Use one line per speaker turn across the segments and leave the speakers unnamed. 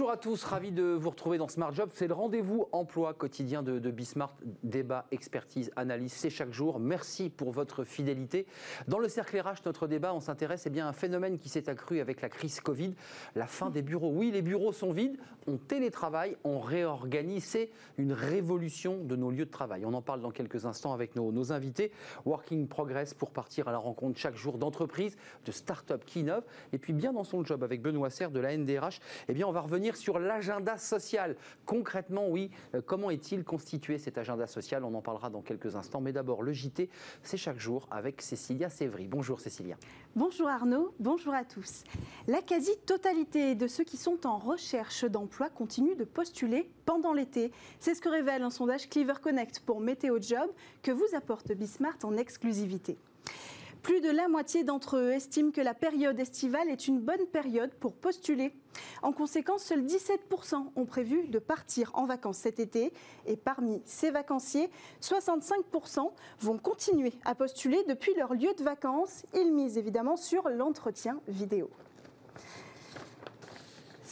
Bonjour à tous, ravi de vous retrouver dans Smart Job. C'est le rendez-vous emploi quotidien de, de Bismart. Débat, expertise, analyse, c'est chaque jour. Merci pour votre fidélité. Dans le cercle RH, notre débat, on s'intéresse eh bien, à un phénomène qui s'est accru avec la crise Covid, la fin des bureaux. Oui, les bureaux sont vides, on télétravaille, on réorganise. C'est une révolution de nos lieux de travail. On en parle dans quelques instants avec nos, invités. Working Progress pour partir à la rencontre chaque jour d'entreprises, de start-up qui innovent. Et puis bien dans son job avec Benoît Serre de la NDRH, eh bien, on va revenir sur l'agenda social. Concrètement, oui, euh, comment est-il constitué cet agenda social? On en parlera dans quelques instants. Mais d'abord, le JT, c'est chaque jour avec Cécilia Sévry. Bonjour Cécilia.
Bonjour Arnaud, bonjour à tous. La quasi-totalité de ceux qui sont en recherche d'emploi continuent de postuler pendant l'été. C'est ce que révèle un sondage Cleaver Connect pour Météo Job que vous apporte Bismart en exclusivité. Plus de la moitié d'entre eux estiment que la période estivale est une bonne période pour postuler. En conséquence, seuls 17% ont prévu de partir en vacances cet été. Et parmi ces vacanciers, 65% vont continuer à postuler depuis leur lieu de vacances. Ils misent évidemment sur l'entretien vidéo.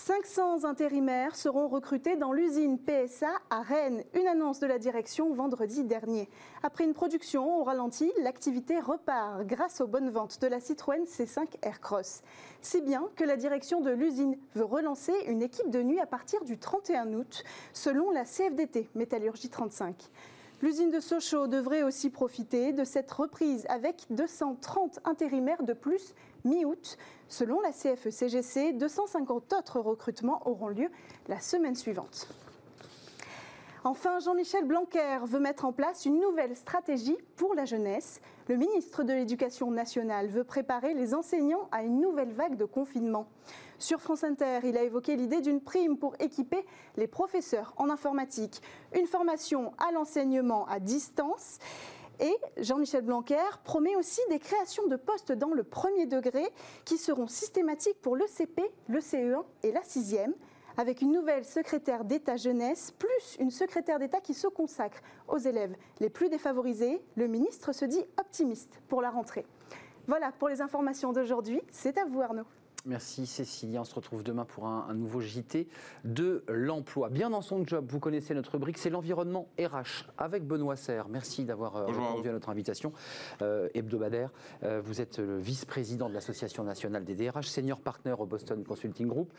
500 intérimaires seront recrutés dans l'usine PSA à Rennes. Une annonce de la direction vendredi dernier. Après une production au ralenti, l'activité repart grâce aux bonnes ventes de la Citroën C5 Aircross. Si bien que la direction de l'usine veut relancer une équipe de nuit à partir du 31 août, selon la CFDT Métallurgie 35. L'usine de Sochaux devrait aussi profiter de cette reprise avec 230 intérimaires de plus mi-août. Selon la CFE-CGC, 250 autres recrutements auront lieu la semaine suivante. Enfin, Jean-Michel Blanquer veut mettre en place une nouvelle stratégie pour la jeunesse. Le ministre de l'Éducation nationale veut préparer les enseignants à une nouvelle vague de confinement. Sur France Inter, il a évoqué l'idée d'une prime pour équiper les professeurs en informatique, une formation à l'enseignement à distance. Et Jean-Michel Blanquer promet aussi des créations de postes dans le premier degré qui seront systématiques pour le CP, le CE1 et la sixième avec une nouvelle secrétaire d'État jeunesse, plus une secrétaire d'État qui se consacre aux élèves les plus défavorisés, le ministre se dit optimiste pour la rentrée. Voilà pour les informations d'aujourd'hui. C'est à vous Arnaud.
Merci Cécilia. On se retrouve demain pour un, un nouveau JT de l'emploi. Bien dans son job, vous connaissez notre rubrique, c'est l'environnement RH avec Benoît Serre. Merci d'avoir euh, répondu à notre invitation euh, hebdomadaire. Euh, vous êtes le vice-président de l'Association nationale des DRH, senior partner au Boston Consulting Group,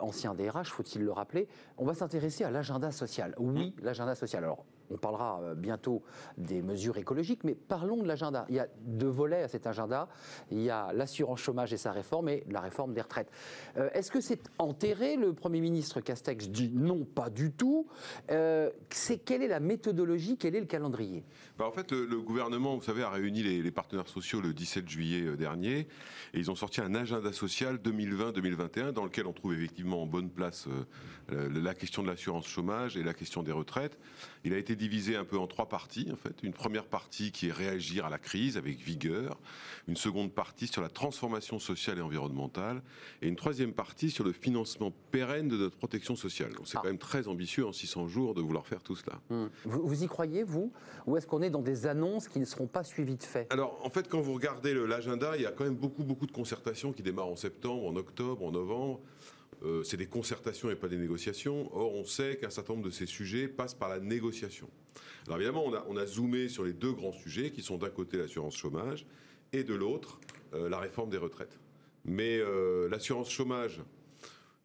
ancien DRH, faut-il le rappeler. On va s'intéresser à l'agenda social. Oui, l'agenda social. Alors, on parlera euh, bientôt des mesures écologiques, mais parlons de l'agenda. Il y a deux volets à cet agenda. Il y a l'assurance chômage et sa réforme et la réforme des retraites. Euh, Est-ce que c'est enterré Le Premier ministre Castex dit non, pas du tout. Euh, c'est quelle est la méthodologie Quel est le calendrier?
Bah, en fait, le, le gouvernement, vous savez, a réuni les, les partenaires sociaux le 17 juillet euh, dernier, et ils ont sorti un agenda social 2020-2021 dans lequel on trouve effectivement en bonne place euh, la, la question de l'assurance chômage et la question des retraites. Il a été divisé un peu en trois parties, en fait. Une première partie qui est réagir à la crise avec vigueur, une seconde partie sur la transformation sociale et environnementale, et une troisième partie sur le financement pérenne de notre protection sociale. Donc c'est
Ah.
quand même très ambitieux en 600 jours de vouloir faire tout cela.
vous, vous y croyez, vous? Ou est-ce qu'on est dans des annonces qui ne seront pas suivies de faits?
Alors, en fait, quand vous regardez l'agenda, il y a quand même beaucoup, beaucoup de concertations qui démarrent en septembre, en octobre, en novembre. Euh, c'est des concertations et pas des négociations. Or, on sait qu'un certain nombre de ces sujets passent par la négociation. Alors, évidemment, on a, zoomé sur les deux grands sujets qui sont d'un côté l'assurance chômage et de l'autre euh, la réforme des retraites. Mais euh, l'assurance chômage,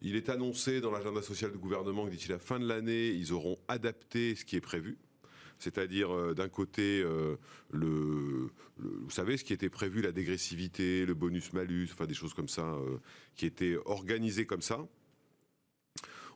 il est annoncé dans l'agenda social du gouvernement que d'ici la fin de l'année, ils auront adapté ce qui est prévu. C'est-à-dire, euh, d'un côté, euh, le, vous savez, ce qui était prévu, la dégressivité, le bonus-malus, enfin des choses comme ça, euh, qui étaient organisées comme ça.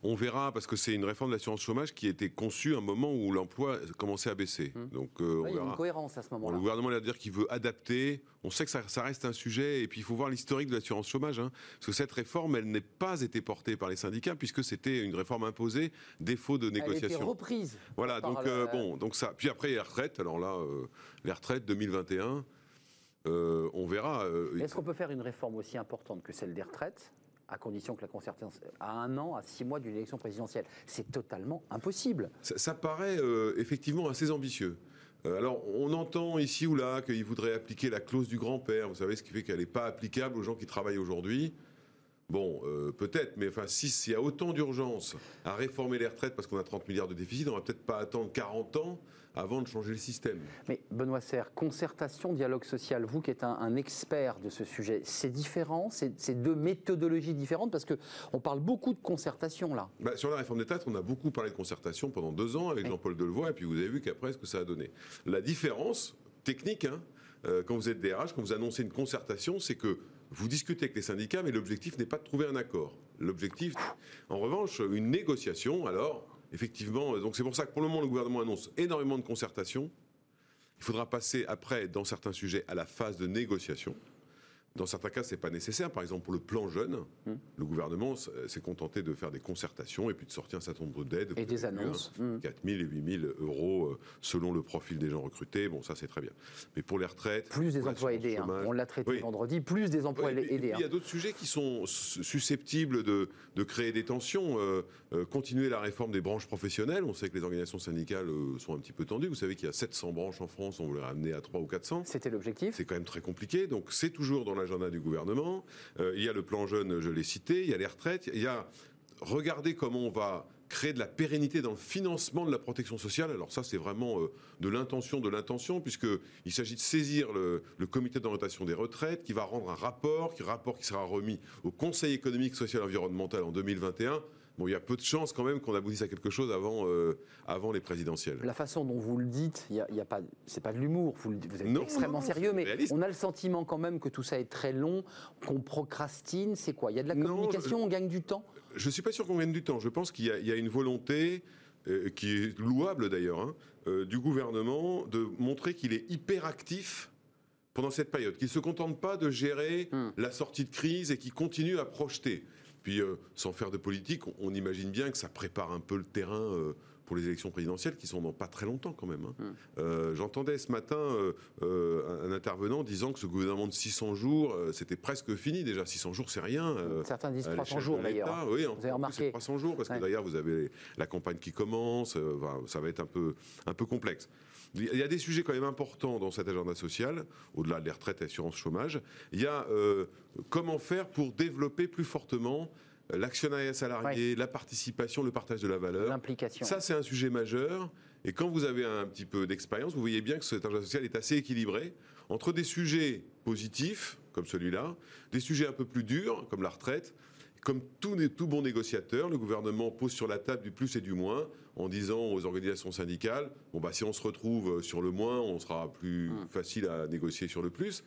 On verra, parce que c'est une réforme de l'assurance chômage qui était conçue à un moment où l'emploi commençait à baisser.
Hum.
Donc, euh, on
Il y a une cohérence à ce
Bon,
moment-là.
le gouvernement a dire qu'il veut adapter. On sait que ça, ça reste un sujet, et puis il faut voir l'historique de l'assurance chômage, hein, parce que cette réforme, elle n'est pas été portée par les syndicats, puisque c'était une réforme imposée, défaut de
Elle a été
négociation.
reprise.
Voilà, donc euh, bon, donc ça. Puis après, les retraites. Alors là, euh, les retraites 2021, euh, on verra.
Est-ce qu'on peut faire une réforme aussi importante que celle des retraites? À condition que la concertation à un an, à six mois d'une élection présidentielle C'est totalement impossible.
ça, ça paraît euh, effectivement assez ambitieux. Euh, alors, on entend ici ou là qu'il voudrait appliquer la clause du grand-père. Vous savez, ce qui fait qu'elle n'est pas applicable aux gens qui travaillent aujourd'hui. Bon, euh, peut-être, mais enfin, si- s'il y a autant d'urgence à réformer les retraites parce qu'on a 30 milliards de déficit, on va peut-être pas attendre 40 ans avant de changer le système.
Mais Benoît Serre, concertation, dialogue social, vous qui êtes un, un expert de ce sujet, c'est différent C'est deux méthodologies différentes Parce qu'on parle beaucoup de concertation là.
Bah, sur la réforme des retraites, on a beaucoup parlé de concertation pendant deux ans avec
Oui.
Jean-Paul Delevoye, et puis vous avez vu qu'après, ce que ça a donné. La différence technique, hein, euh, quand vous êtes DRH, quand vous annoncez une concertation, c'est que vous discutez avec les syndicats, mais l'objectif n'est pas de trouver un accord. L'objectif, en revanche, une négociation, alors, effectivement, euh, donc c'est pour ça que pour le moment, le gouvernement annonce énormément de concertation. Il faudra passer après, dans certains sujets, à la phase de négociation. Dans certains cas, c'est pas nécessaire. Par exemple, pour le plan jeune,
Hum.
le gouvernement s- s'est contenté de faire des concertations et puis de sortir un certain nombre d'aides.
Et des annonces. Hum.
4 000 et 8 000 euros euh, selon le profil des gens recrutés. Bon, ça, c'est très bien. Mais pour les retraites.
Plus des emplois aidés. hein. On l'a traité
Oui.
vendredi. Plus des emplois aidés.
Il y a
hein.
d'autres sujets qui sont su- susceptibles de, de créer des tensions. Euh, euh, continuer la réforme des branches professionnelles. On sait que les organisations syndicales euh, sont un petit peu tendues. Vous savez qu'il y a 700 branches en France. On voulait ramener à 300 ou 400.
C'était l'objectif.
C'est quand même très compliqué. Donc c'est toujours dans l'agenda du gouvernement. Euh, il y a le plan jeune, je l'ai cité. Il y a les retraites. Il y a regarder comment on va créer de la pérennité dans le financement de la protection sociale. Alors ça, c'est vraiment euh, de l'intention, de l'intention, puisqu'il s'agit de saisir le, comité d'orientation des retraites, qui va rendre un rapport, qui rapport qui sera remis au Conseil économique, social et environnemental en 2021. Bon, il y a peu de chances quand même qu'on aboutisse à quelque chose avant, euh, avant les présidentielles.
La façon dont vous le dites, il y a, il y a pas, c'est pas de l'humour. Vous, le- vous êtes
Non,
extrêmement
non, non,
sérieux, mais
réaliste.
on a le sentiment quand même que tout ça est très long, qu'on procrastine. C'est quoi? Il y a de la communication, on gagne du temps?
Je ne suis pas sûr qu'on gagne du temps. Je pense qu'il y, a- il y a une volonté, euh, qui est louable d'ailleurs, hein, euh, du gouvernement de montrer qu'il est hyper actif pendant cette période, qu'il ne se contente pas de gérer
Hmm.
la sortie de crise et qu'il continue à projeter. Puis, euh, sans faire de politique, on, imagine bien que ça prépare un peu le terrain euh, pour les élections présidentielles qui sont dans pas très longtemps quand même. hein.
Hmm.
Euh, J'entendais ce matin euh, euh, un, intervenant disant que ce gouvernement de 600 jours, c'était presque fini déjà. 600 jours, c'est rien.
Certains disent
à
300
l'échelle
jours d'ailleurs.
Oui, en
Vous avez remarqué.
c'est 300 jours parce que
Ouais.
d'ailleurs vous avez la campagne qui commence, ça va être un peu, un peu complexe. Il y a des sujets quand même importants dans cet agenda social, au-delà des retraites et assurance chômage. Il y a euh, comment faire pour développer plus fortement l'actionnariat salarié, la participation, le partage de la valeur.
L'implication.
Ça, c'est un sujet majeur. Et quand vous avez un petit peu d'expérience, vous voyez bien que cet agenda social est assez équilibré entre des sujets positifs, comme celui-là, des sujets un peu plus durs, comme la retraite. Comme tout, tout bon négociateur, le gouvernement pose sur la table du plus et du moins en disant aux organisations syndicales bon bah si on se retrouve sur le moins, on sera plus
Hmm.
facile à négocier sur le plus.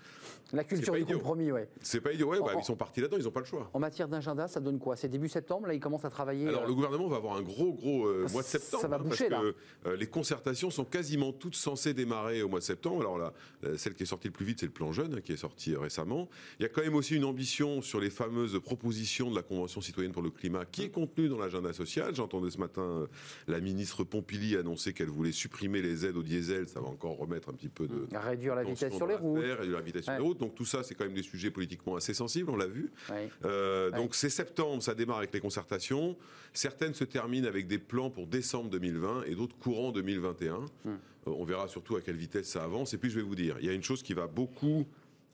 La culture du
idiot.
compromis, ouais.
C'est pas idiot. Ouais, bah,
En-
ils sont partis là-dedans, ils n'ont pas le choix.
En matière d'agenda, ça donne quoi? C'est début septembre, là, ils commencent à travailler.
Alors
euh,
le gouvernement va avoir un gros gros euh, mois de septembre.
ça va
hein,
boucher,
parce que euh, les concertations sont quasiment toutes censées démarrer au mois de septembre. Alors là, la- celle qui est sortie le plus vite, c'est le plan jeune hein, qui est sorti euh, récemment. Il y a quand même aussi une ambition sur les fameuses propositions de la Convention citoyenne pour le climat qui est contenue dans l'agenda social. J'entendais ce matin euh, la ministre Pompili annoncer qu'elle voulait supprimer les aides au diesel. Ça va encore remettre un petit peu de
réduire la vitesse sur les routes.
l'affaire et de la vitesse sur
Ouais.
les routes. Donc tout ça, c'est quand même des sujets politiquement assez sensibles, on l'a vu.
Ouais.
Euh,
Ouais.
Donc c'est septembre, ça démarre avec les concertations. Certaines se terminent avec des plans pour décembre 2020 et d'autres courant 2021.
Hmm.
Euh, on verra surtout à quelle vitesse ça avance. Et puis je vais vous dire, il y a une chose qui va beaucoup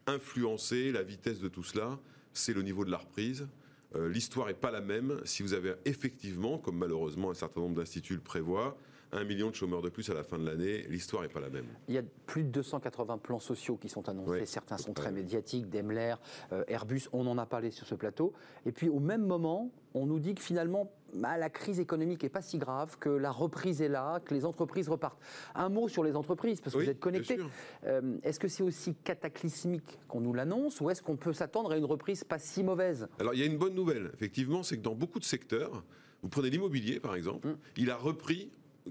influencer la vitesse de tout cela, c'est le niveau de la reprise. Euh, L'histoire n'est pas la même si vous avez effectivement, comme malheureusement un certain nombre d'instituts le prévoient, un million de chômeurs de plus à la fin de l'année. L'histoire n'est pas la même.
Il y a plus de 280 plans sociaux qui sont annoncés. Certains sont très médiatiques, Daimler, euh, Airbus, on en a parlé sur ce plateau. Et puis au même moment, on nous dit que finalement, bah, la crise économique n'est pas si grave, que la reprise est là, que les entreprises repartent. Un mot sur les entreprises, parce que
Oui,
vous êtes connectés. Euh, est-ce que c'est aussi cataclysmique qu'on nous l'annonce, ou est-ce qu'on peut s'attendre à une reprise pas si mauvaise?
Alors il y a une bonne nouvelle, effectivement, c'est que dans beaucoup de secteurs, vous prenez l'immobilier par exemple,
Mm.
il a repris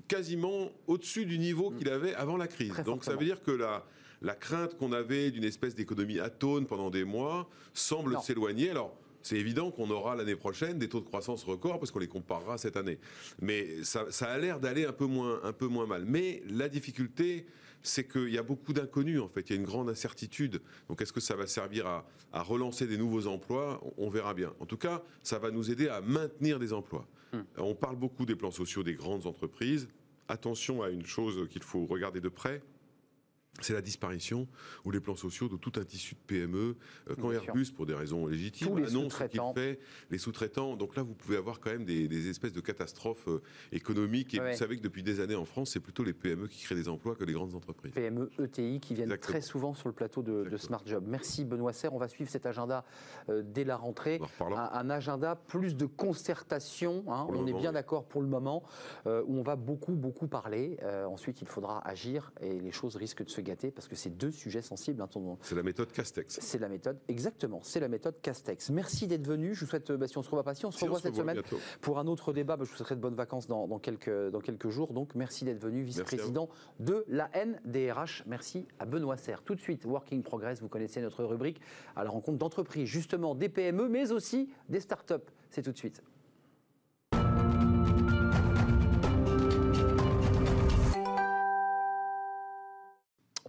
quasiment au-dessus du niveau qu'il avait avant la crise.
Très
Donc ça veut dire que la, la crainte qu'on avait d'une espèce d'économie atone pendant des mois semble s'éloigner. Alors c'est évident qu'on aura l'année prochaine des taux de croissance records parce qu'on les comparera cette année. Mais ça, ça a l'air d'aller un peu moins, un peu moins mal. Mais la difficulté, c'est qu'il y a beaucoup d'inconnus en fait. Il y a une grande incertitude. Donc est-ce que ça va servir à, à relancer des nouveaux emplois? On, on verra bien. En tout cas, ça va nous aider à maintenir des emplois.
Hmm.
On parle beaucoup des plans sociaux des grandes entreprises. Attention à une chose qu'il faut regarder de près. C'est la disparition ou les plans sociaux de tout un tissu de PME. Euh, quand
Bien sûr.
Airbus, pour des raisons légitimes,
Tous
annonce ce qu'il fait, les sous-traitants. Donc là, vous pouvez avoir quand même des, des espèces de catastrophes euh, économiques. Et
Ouais.
vous savez que depuis des années en France, c'est plutôt les PME qui créent des emplois que les grandes entreprises.
PME, ETI qui viennent
Exactement.
très souvent sur le plateau de, de. Smart Job. Merci Benoît Serre. On va suivre cet agenda euh, dès la rentrée. Un, un agenda plus de concertation. hein. On est bien
oui.
d'accord pour le moment, euh, où on va beaucoup, beaucoup parler. Euh, ensuite, il faudra agir et les choses risquent de se gâter parce que c'est deux sujets sensibles. hein, ton-
C'est la méthode Castex.
c'est la méthode, exactement, c'est la méthode Castex. Merci d'être venu. Je vous souhaite, euh, bah, si on se revoit pas, si on se
Si, on
revoit
se
cette
revoit
semaine
bientôt.
pour un autre débat, bah, je vous souhaiterai de bonnes vacances dans, dans quelques, dans quelques jours. Donc, merci d'être venu, vice-président de la NDRH. Merci à Benoît Serre. Tout de suite, Working Progress, vous connaissez notre rubrique à la rencontre d'entreprises, justement des PME, mais aussi des startups. C'est tout de suite.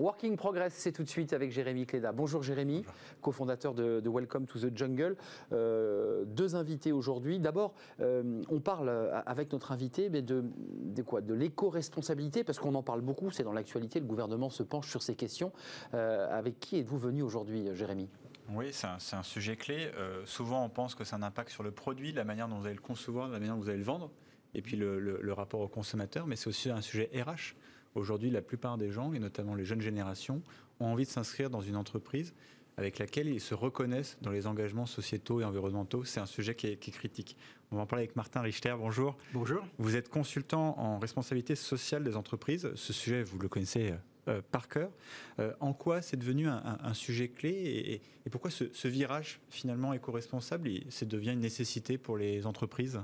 Working Progress, c'est tout de suite avec Jérémy Cléda. Bonjour Jérémy, cofondateur de, de Welcome to the Jungle. Euh, deux invités aujourd'hui. D'abord, euh, on parle euh, avec notre invité mais de, de quoi? De l'éco-responsabilité, parce qu'on en parle beaucoup, c'est dans l'actualité, le gouvernement se penche sur ces questions. Euh, avec qui êtes-vous venu aujourd'hui, Jérémy?
Oui, c'est un, sujet clé. Souvent, on pense que c'est un impact sur le produit, la manière dont vous allez le concevoir, la manière dont vous allez le vendre, et puis le, le- le rapport au consommateur, mais c'est aussi un sujet RH. Aujourd'hui, la plupart des gens, et notamment les jeunes générations, ont envie de s'inscrire dans une entreprise avec laquelle ils se reconnaissent dans les engagements sociétaux et environnementaux. C'est un sujet qui est, qui est critique. On va en parler avec Martin Richter. Bonjour.
Bonjour.
Vous êtes consultant en responsabilité sociale des entreprises. Ce sujet, vous le connaissez euh, par cœur. Euh, en quoi c'est devenu un, un- un sujet clé et, pourquoi ce, ce virage finalement éco-responsable, c'est devient une nécessité pour les entreprises?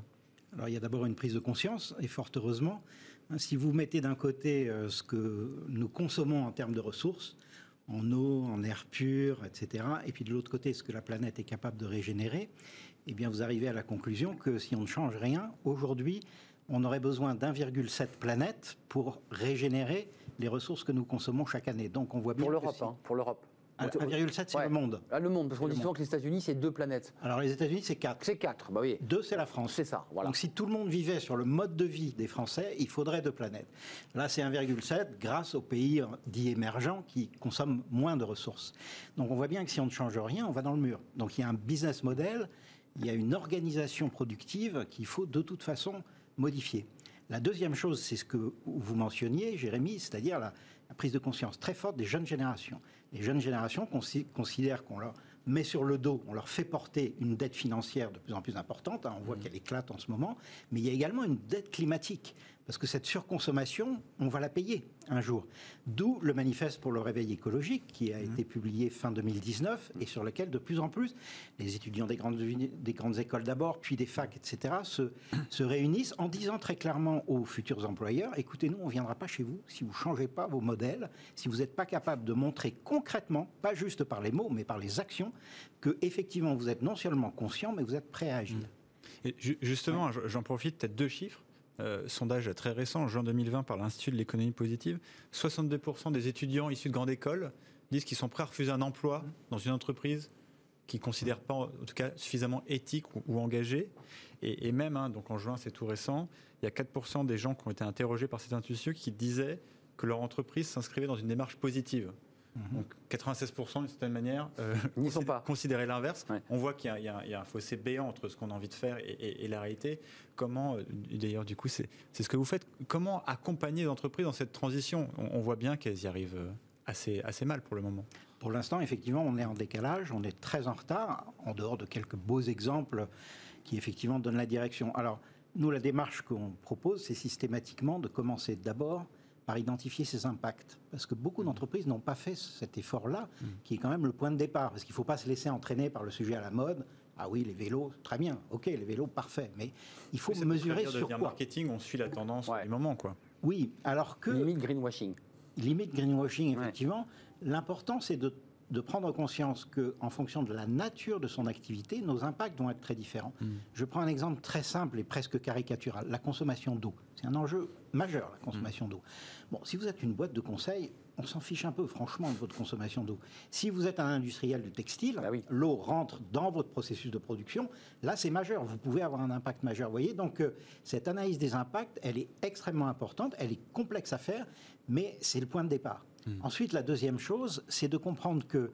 Alors il y a d'abord une prise de conscience, et fort heureusement. Hein, Si vous mettez d'un côté euh, ce que nous consommons en termes de ressources, en eau, en air pur, etc., et puis de l'autre côté ce que la planète est capable de régénérer, eh bien vous arrivez à la conclusion que si on ne change rien, aujourd'hui, on aurait besoin d'1,7 planète pour régénérer les ressources que nous consommons chaque année. Donc on voit bien
Pour
que
l'Europe,
si-
hein, pour l'Europe.
Ah, 1,7 c'est
Ouais.
le monde.
Ah, le monde, parce qu'on
C'est
dit souvent que les États-Unis, c'est deux planètes.
Alors les États-Unis c'est 4.
C'est quatre, bah oui.
Deux, c'est la France.
C'est ça, voilà.
Donc si tout le monde vivait sur le mode de vie des Français, il faudrait deux planètes. Là, c'est 1,7 grâce aux pays euh, dits émergents qui consomment moins de ressources. Donc on voit bien que si on ne change rien, on va dans le mur. Donc il y a un business model, il y a une organisation productive qu'il faut de toute façon modifier. La deuxième chose, c'est ce que vous mentionniez, Jérémy, c'est-à-dire la, la prise de conscience très forte des jeunes générations. Les jeunes générations consi- considèrent qu'on leur met sur le dos, on leur fait porter une dette financière de plus en plus importante. hein, on voit qu'elle éclate en ce moment, mais il y a également une dette climatique. Parce que cette surconsommation, on va la payer un jour. D'où le manifeste pour le réveil écologique qui a été publié fin 2019 et sur lequel de plus en plus les étudiants des grandes, uni- des grandes écoles d'abord, puis des facs, etc., se, se réunissent en disant très clairement aux futurs employeurs, écoutez, nous, on ne viendra pas chez vous si vous ne changez pas vos modèles, si vous n'êtes pas capable de montrer concrètement, pas juste par les mots, mais par les actions, que effectivement vous êtes non seulement conscient, mais vous êtes prêt à agir.
Et justement, j'en profite, peut-être deux chiffres. Euh, sondage très récent, en juin 2020, par l'Institut de l'économie positive. 62% des étudiants issus de grandes écoles disent qu'ils sont prêts à refuser un emploi dans une entreprise qu'ils ne considèrent pas, en tout cas, suffisamment éthique ou, ou engagée. Et, et même, hein, donc en juin, c'est tout récent, il y a 4% des gens qui ont été interrogés par cet institut qui disaient que leur entreprise s'inscrivait dans une démarche positive. Donc 96% d'une certaine manière euh,
N'y sont pas.
considéraient l'inverse.
Ouais.
On voit qu'il y, a- y un- il y a un fossé béant entre ce qu'on a envie de faire et, et- et la réalité. Comment, euh, d'ailleurs, du coup, c'est ce que vous faites. Comment accompagner les entreprises dans cette transition? On, on voit bien qu'elles y arrivent euh, assez, assez mal pour le moment.
Pour l'instant, effectivement, on est en décalage, on est très en retard, en dehors de quelques beaux exemples qui, effectivement, donnent la direction. Alors, nous, la démarche qu'on propose, c'est systématiquement de commencer d'abord par identifier ses impacts. Parce que beaucoup d'entreprises n'ont pas fait cet effort-là, qui est quand même le point de départ. Parce qu'il ne faut pas se laisser entraîner par le sujet à la mode. Ah oui, les vélos, très bien, ok, les vélos, parfait. Mais il faut mesurer sur quoi.
marketing, on suit la tendance
Ouais.
du moment, quoi.
Oui, alors que
Limite greenwashing.
limite greenwashing,
Ouais.
effectivement. L'important, c'est de, de prendre conscience que, en fonction de la nature de son activité, nos impacts vont être très différents. Je prends un exemple très simple et presque caricatural la consommation d'eau. C'est un enjeu majeur, la consommation d'eau. Bon, si vous êtes une boîte de conseil, on s'en fiche un peu, franchement, de votre consommation d'eau. Si vous êtes un industriel du textile,
Bah oui.
l'eau rentre dans votre processus de production, là c'est majeur, vous pouvez avoir un impact majeur. Vous voyez, donc euh, cette analyse des impacts, elle est extrêmement importante, elle est complexe à faire, mais c'est le point de départ. Ensuite, la deuxième chose, c'est de comprendre que,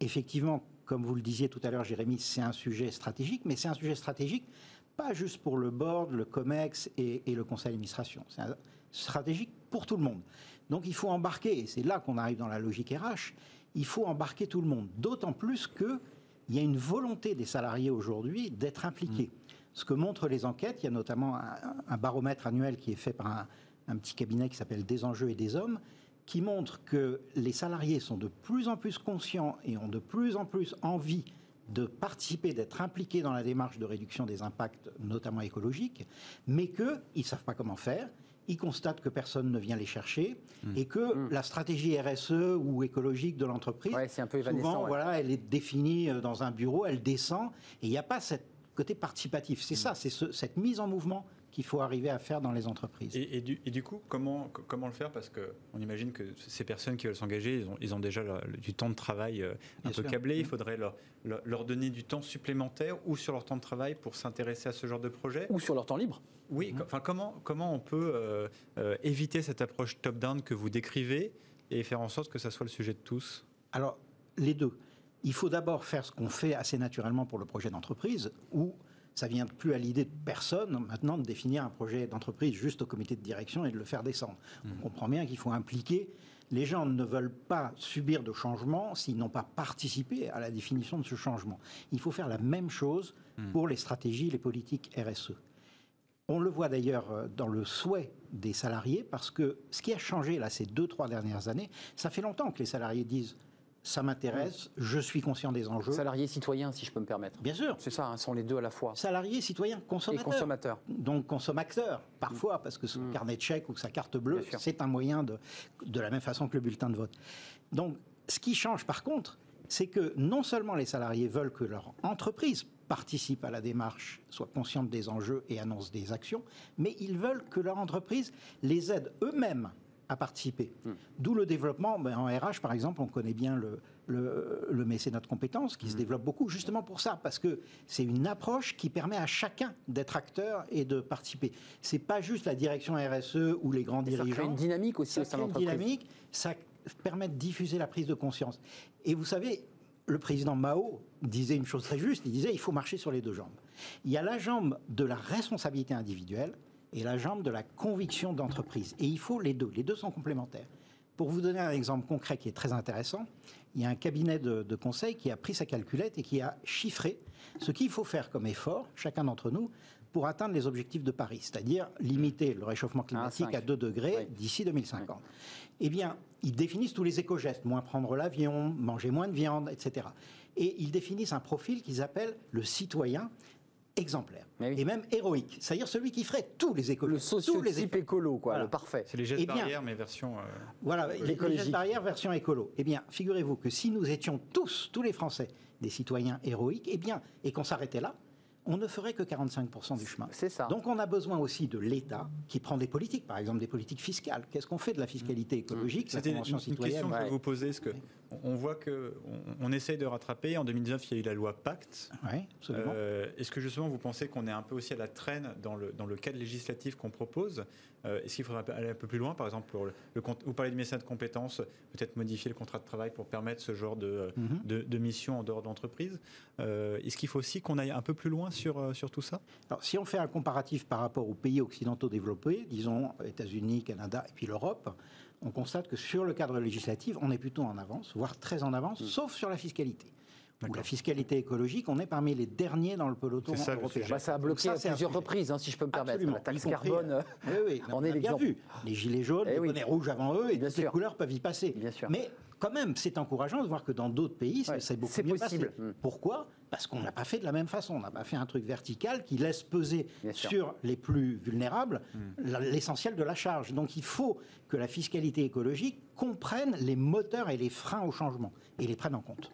effectivement, comme vous le disiez tout à l'heure, Jérémy, c'est un sujet stratégique, mais c'est un sujet stratégique pas juste pour le board, le COMEX et, et le conseil d'administration. C'est stratégique pour tout le monde. Donc il faut embarquer, et c'est là qu'on arrive dans la logique RH, il faut embarquer tout le monde. D'autant plus qu'il y a une volonté des salariés aujourd'hui d'être impliqués. Ce que montrent les enquêtes, il y a notamment un, un baromètre annuel qui est fait par un, un petit cabinet qui s'appelle Des enjeux et des hommes, qui montre que les salariés sont de plus en plus conscients et ont de plus en plus envie de participer, d'être impliqués dans la démarche de réduction des impacts, notamment écologiques, mais qu'ils ne savent pas comment faire. Ils constatent que personne ne vient les chercher et que la stratégie RSE ou écologique de l'entreprise,
Ouais, c'est un peu évanescent,
souvent,
ouais.
voilà, elle est définie euh, dans un bureau, elle descend et il n'y a pas ce côté participatif. C'est ça, c'est ce- cette mise en mouvement qu'il faut arriver à faire dans les entreprises.
Et, et du, et du coup, comment, co- comment le faire? Parce qu'on imagine que ces personnes qui veulent s'engager, ils ont, ils ont déjà le- du temps de travail euh, un
Bien
peu
sûr.
câblé. Il faudrait leur, leur, leur donner du temps supplémentaire ou sur leur temps de travail pour s'intéresser à ce genre de projet?
Ou sur leur temps libre.
Oui, co- enfin, comment, comment on peut euh, euh, éviter cette approche top-down que vous décrivez et faire en sorte que ça soit le sujet de tous?
Alors, les deux. Il faut d'abord faire ce qu'on fait assez naturellement pour le projet d'entreprise, où ça vient plus à l'idée de personne maintenant de définir un projet d'entreprise juste au comité de direction et de le faire descendre. On comprend bien qu'il faut impliquer. Les gens ne veulent pas subir de changement s'ils n'ont pas participé à la définition de ce changement. Il faut faire la même chose pour les stratégies, les politiques RSE. On le voit d'ailleurs euh, dans le souhait des salariés, parce que ce qui a changé là ces deux, trois dernières années, ça fait longtemps que les salariés disent ça m'intéresse, je suis conscient des enjeux.
Salariés citoyens, si je peux me permettre.
Bien sûr,
C'est ça, hein, sont les deux à la fois.
salariés, citoyens,
Et
consommateurs.
consommateurs.
Donc consommateurs, parfois, parce que son carnet de chèques ou sa carte bleue, c'est un moyen de, de la même façon que le bulletin de vote. Donc, ce qui change par contre, c'est que non seulement les salariés veulent que leur entreprise participe à la démarche, soit consciente des enjeux et annonce des actions, mais ils veulent que leur entreprise les aide eux-mêmes à participer. D'où le développement, ben, en RH par exemple, on connaît bien le, le, le mécénat de compétences qui se développe beaucoup justement pour ça, parce que c'est une approche qui permet à chacun d'être acteur et de participer. C'est pas juste la direction RSE ou les grands
Et ça crée
dirigeants.
une dynamique aussi au
Ça
sein de l'entreprise.
dynamique, ça permet de diffuser la prise de conscience. Et vous savez, le président Mao disait une chose très juste, il disait il faut marcher sur les deux jambes. Il y a la jambe de la responsabilité individuelle et la jambe de la conviction d'entreprise. Et il faut les deux, les deux sont complémentaires. Pour vous donner un exemple concret qui est très intéressant, il y a un cabinet de, de conseil qui a pris sa calculette et qui a chiffré ce qu'il faut faire comme effort, chacun d'entre nous, pour atteindre les objectifs de Paris, c'est-à-dire limiter le réchauffement climatique
cinq.
à 2 degrés
Oui.
d'ici 2050. Eh bien, ils définissent tous les éco-gestes, moins prendre l'avion, manger moins de viande, etc. Et ils définissent un profil qu'ils appellent le citoyen exemplaire,
oui.
et même héroïque, c'est-à-dire celui qui ferait tous les
Le
tous les
sociotype écolo, quoi,
Voilà.
le parfait.
C'est les gestes
Eh bien-
barrières, mais version. euh,
Voilà, les- les gestes barrières version écolo. Eh bien, figurez-vous que si nous étions tous, tous les Français, des citoyens héroïques, eh bien, et qu'on s'arrêtait là, on ne ferait que 45% du chemin.
C'est ça.
Donc on a besoin aussi de l'État qui prend des politiques, par exemple des politiques fiscales. Qu'est-ce qu'on fait de la fiscalité écologique,
C'était une, question que vous. Parce que on- on voit que on, on essaye de rattraper. En 2019, il y a eu la loi Pacte.
Oui, absolument.
Euh, Est-ce que justement vous pensez qu'on est un peu aussi à la traîne dans le, dans le cadre législatif qu'on propose? Est-ce qu'il faudrait aller un peu plus loin Par exemple, pour le, le vous parlez de mécénat de compétences, peut-être modifier le contrat de travail pour permettre ce genre de,
Mhm.
de, de mission en dehors de l'entreprise. Euh, Est-ce qu'il faut aussi qu'on aille un peu plus loin sur, euh, sur tout ça?
Alors, si on fait un comparatif par rapport aux pays occidentaux développés, disons États-Unis, Canada et puis l'Europe, on constate que sur le cadre législatif, on est plutôt en avance, voire très en avance, sauf sur la fiscalité. Ou la fiscalité écologique, on est parmi les derniers dans le peloton
C'est ça, le
européen.
sujet.
Bah, ça a bloqué
ça,
à plusieurs reprises, hein, si je peux me permettre.
Absolument,
La taxe carbone.
euh, Oui, oui,
On
on
est
a bien
l'exemple.
vu. Les gilets jaunes,
Eh
les
oui.
bonnets rouges avant eux, et
Bien
toutes les couleurs peuvent y passer.
Bien sûr.
Mais quand même, c'est encourageant de voir que dans d'autres pays,
Ouais,
c'est beaucoup
c'est
mieux
possible.
passé.
Mm.
Pourquoi? Parce qu'on n'a pas fait de la même façon. On n'a pas fait un truc vertical qui laisse peser
Bien sûr.
sur les plus vulnérables la- l'essentiel de la charge. Donc il faut que la fiscalité écologique comprenne les moteurs et les freins au changement et les prenne en compte.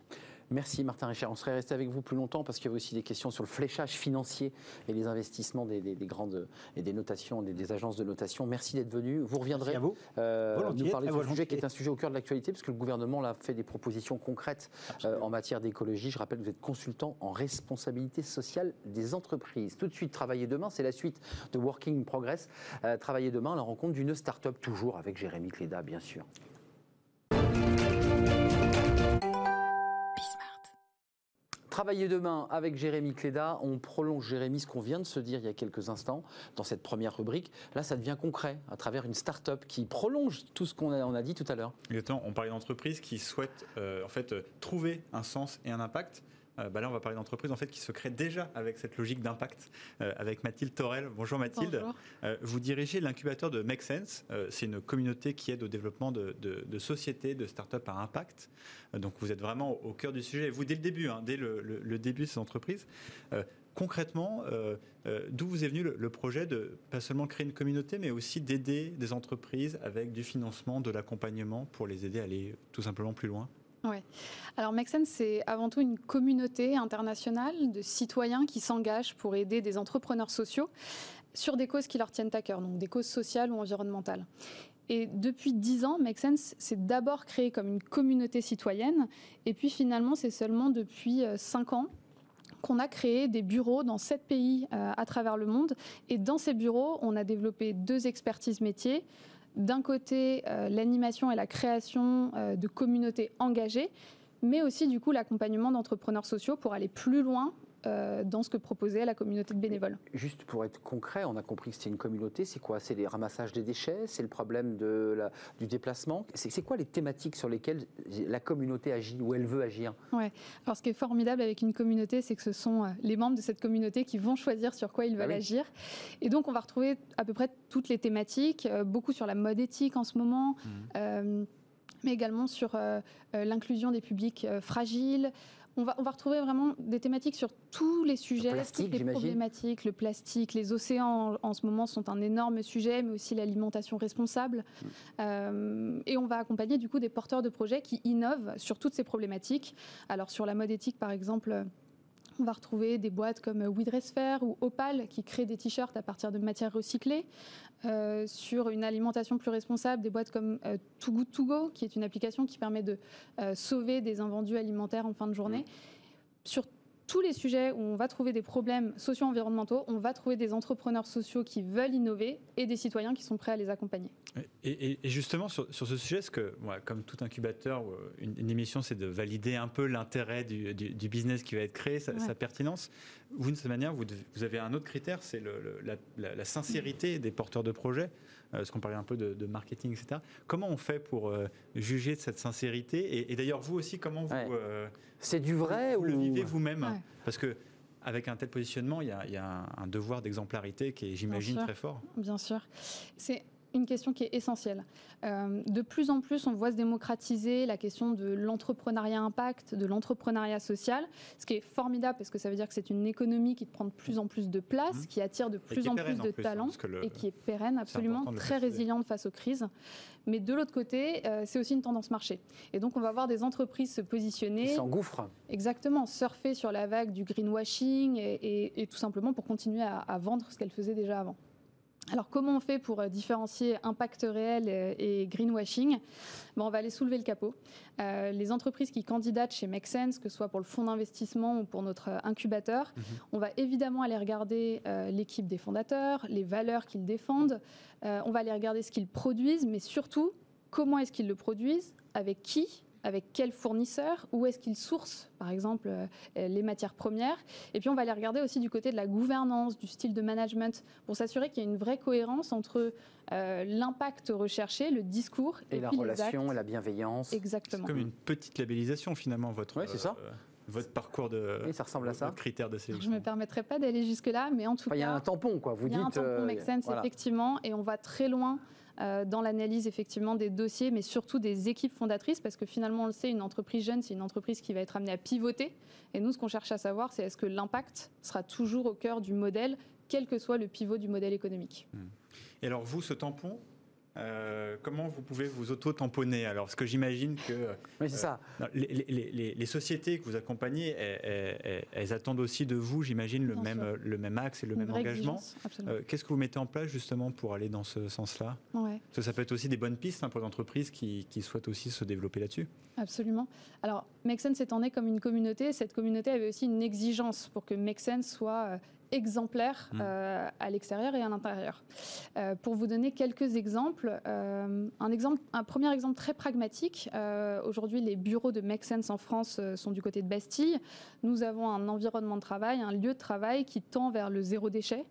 Merci Martin Richard. On serait resté avec vous plus longtemps parce qu'il y avait aussi des questions sur le fléchage financier et les investissements des, des- des grandes et des notations, des, des agences de notation. Merci d'être venu. Vous reviendrez
à vous.
euh, nous parler de ce sujet qui est un sujet au cœur de l'actualité parce que le gouvernement là, fait des propositions concrètes euh, en matière d'écologie. Je rappelle que vous êtes consultant en responsabilité sociale des entreprises. Tout de suite, Travailler demain, c'est la suite de Working in Progress. Euh, Travailler demain, la rencontre d'une start-up toujours avec Jérémy Cléda, bien sûr. Travailler demain avec Jérémy Cléda. On prolonge, Jérémy, ce qu'on vient de se dire il y a quelques instants dans cette première rubrique. Là, ça devient concret à travers une start-up qui prolonge tout ce qu'on a, a dit tout à l'heure.
Exactement. On parlait d'entreprises qui souhaitent euh, en fait euh, trouver un sens et un impact. Euh, bah là, on va parler d'entreprises en fait qui se créent déjà avec cette logique d'impact. euh, avec Mathilde Torel. Bonjour Mathilde.
Bonjour.
Euh, vous dirigez l'incubateur de Make Sense. C'est une communauté qui aide au développement de, de- de sociétés, de start-up à impact. Donc vous êtes vraiment au, cœur du sujet. Et vous, dès le début, hein, dès le, le- le début de ces entreprises. Concrètement, euh, euh, d'où vous est venu le, le projet de pas seulement créer une communauté, mais aussi d'aider des entreprises avec du financement, de l'accompagnement pour les aider à aller tout simplement plus loin?
Ouais. Alors Make Sense, c'est avant tout une communauté internationale de citoyens qui s'engagent pour aider des entrepreneurs sociaux sur des causes qui leur tiennent à cœur, donc des causes sociales ou environnementales. Et depuis dix ans, Make Sense, c'est d'abord créé comme une communauté citoyenne, et puis finalement, c'est seulement depuis euh, cinq ans qu'on a créé des bureaux dans sept pays euh, à travers le monde. Et dans ces bureaux, on a développé deux expertises métiers. D'un côté, euh, l'animation et la création euh, de communautés engagées, mais aussi du coup l'accompagnement d'entrepreneurs sociaux pour aller plus loin euh, dans ce que proposait la communauté de bénévoles.
Juste pour être concret, on a compris que c'était une communauté. C'est quoi? C'est les ramassages des déchets? C'est le problème de la- du déplacement? C'est quoi les thématiques sur lesquelles la communauté agit ou elle veut agir?
Alors ce qui est formidable avec une communauté, c'est que ce sont euh, les membres de cette communauté qui vont choisir sur quoi ils veulent
Ah oui.
agir. Et donc on va retrouver à peu près toutes les thématiques, euh, beaucoup sur la mode éthique en ce moment, euh, mais également sur euh, l'inclusion des publics fragiles. On va, on va retrouver vraiment des thématiques sur tous les sujets, toutes les problématiques, le plastique, les océans en, en ce moment sont un énorme sujet, mais aussi l'alimentation responsable.
Mm.
Euh, et on va accompagner du coup des porteurs de projets qui innovent sur toutes ces problématiques. Alors sur la mode éthique, par exemple, on va retrouver des boîtes comme We Dress Fair ou Opal qui créent des t-shirts à partir de matières recyclées. Euh, sur une alimentation plus responsable, des boîtes comme euh, Too Good To Go, qui est une application qui permet de euh, sauver des invendus alimentaires en fin de journée. Sur tous les sujets où on va trouver des problèmes socio-environnementaux, on va trouver des entrepreneurs sociaux qui veulent innover et des citoyens qui sont prêts à les accompagner.
Et, et- et justement, sur, sur ce sujet, ce que, moi, comme tout incubateur, euh, une, une émission, c'est de valider un peu l'intérêt du, du- du business qui va être créé, sa,
Ouais.
sa pertinence. Vous, d'une certaine manière, vous, devez- vous avez un autre critère, c'est la- la sincérité des porteurs de projets. Euh, parce qu'on parlait un peu de, de marketing, etc. Comment on fait pour euh, juger de cette sincérité Et, et d'ailleurs, vous aussi, comment vous,
Ouais.
euh,
C'est du vrai
vous
ou
le vivez vous-même?
Ouais.
Parce que avec un tel positionnement, il y a, il y a un, un devoir d'exemplarité qui est, j'imagine, très fort.
Bien sûr. C'est une question qui est essentielle. Euh, de plus en plus, on voit se démocratiser la question de l'entrepreneuriat impact, de l'entrepreneuriat social, ce qui est formidable parce que ça veut dire que c'est une économie qui prend de plus en plus de place,
Mhm.
qui attire de plus en
pérenne,
plus de
hein,
talents et qui est pérenne, absolument, très résiliente face aux crises. Mais de l'autre côté, euh, c'est aussi une tendance marché. Et donc, on va voir des entreprises se
qui
positionner
s'engouffrent
Exactement, surfer sur la vague du greenwashing et, et- et tout simplement pour continuer à, à vendre ce qu'elle faisait déjà avant. Alors comment on fait pour euh, différencier impact réel euh, et greenwashing? Bon, On va aller soulever le capot. Euh, les entreprises qui candidatent chez Make Sense, que ce soit pour le fonds d'investissement ou pour notre incubateur,
Mhm.
on va évidemment aller regarder euh, l'équipe des fondateurs, les valeurs qu'ils défendent, Euh, on va aller regarder ce qu'ils produisent, mais surtout comment est-ce qu'ils le produisent, avec qui avec quels fournisseurs, où est-ce qu'ils sourcent, par exemple, euh, les matières premières. Et puis, on va les regarder aussi du côté de la gouvernance, du style de management, pour s'assurer qu'il y a une vraie cohérence entre euh, l'impact recherché, le discours
et, la
puis les
relation
actes.
et la bienveillance.
C'est
Exactement.
comme une petite labellisation finalement votre
Ouais, c'est ça.
euh, votre parcours de
Oui, ça ressemble à ça.
votre critère de
Je
sélection.
ne me permettrai pas d'aller jusque-là, mais en tout
Enfin, il y a
cas,
un tampon, quoi. Vous
il y a un
dites.
tampon
euh,
Make Sense,
voilà.
effectivement, et on va très loin euh, dans l'analyse effectivement des dossiers, mais surtout des équipes fondatrices, parce que finalement, on le sait, une entreprise jeune, c'est une entreprise qui va être amenée à pivoter. Et nous, ce qu'on cherche à savoir, c'est est-ce que l'impact sera toujours au cœur du modèle, quel que soit le pivot du modèle économique.
Et alors vous, ce tampon, euh, comment vous pouvez vous auto-tamponner alors? Parce que j'imagine que
Oui, c'est ça.
non, les, les- les- les sociétés que vous accompagnez, elles, elles- elles- elles attendent aussi de vous, j'imagine, le
Bien
même,
sûr.
le même axe et le
Une
même engagement. Euh, Qu'est-ce que vous mettez en place justement pour aller dans ce sens-là?
Ouais.
Parce que ça peut être aussi des bonnes pistes hein, pour les entreprises qui, qui souhaitent aussi se développer là-dessus.
Absolument. Alors, Make Sense né comme une communauté, cette communauté avait aussi une exigence pour que Make Sense soit euh, exemplaire
Mmh.
euh, à l'extérieur et à l'intérieur. Euh, pour vous donner quelques exemples, euh, un, exemple, un premier exemple très pragmatique. euh, Aujourd'hui, les bureaux de Make Sense en France sont du côté de Bastille. Nous avons un environnement de travail, un lieu de travail qui tend vers le zéro déchet.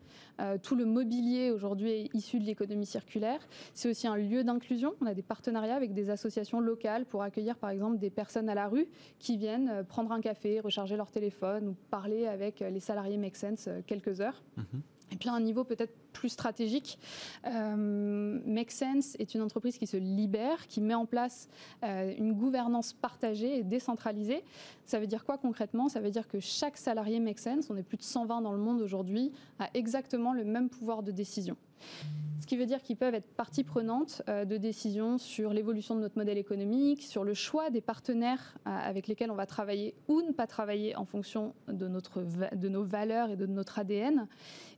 Tout le mobilier aujourd'hui est issu de l'économie circulaire. C'est aussi un lieu d'inclusion. On a des partenariats avec des associations locales pour accueillir par exemple des personnes à la rue qui viennent prendre un café, recharger leur téléphone ou parler avec les salariés Make Sense quelques heures.
Mhm.
Et puis à un niveau peut-être plus stratégique, euh, Make Sense est une entreprise qui se libère, qui met en place euh, une gouvernance partagée et décentralisée. Ça veut dire quoi concrètement? Ça veut dire que chaque salarié Make Sense, on est plus de 120 dans le monde aujourd'hui, a exactement le même pouvoir de décision. Ce qui veut dire qu'ils peuvent être partie prenante euh, de décisions sur l'évolution de notre modèle économique, sur le choix des partenaires euh, avec lesquels on va travailler ou ne pas travailler en fonction de, notre, de nos valeurs et de notre ADN.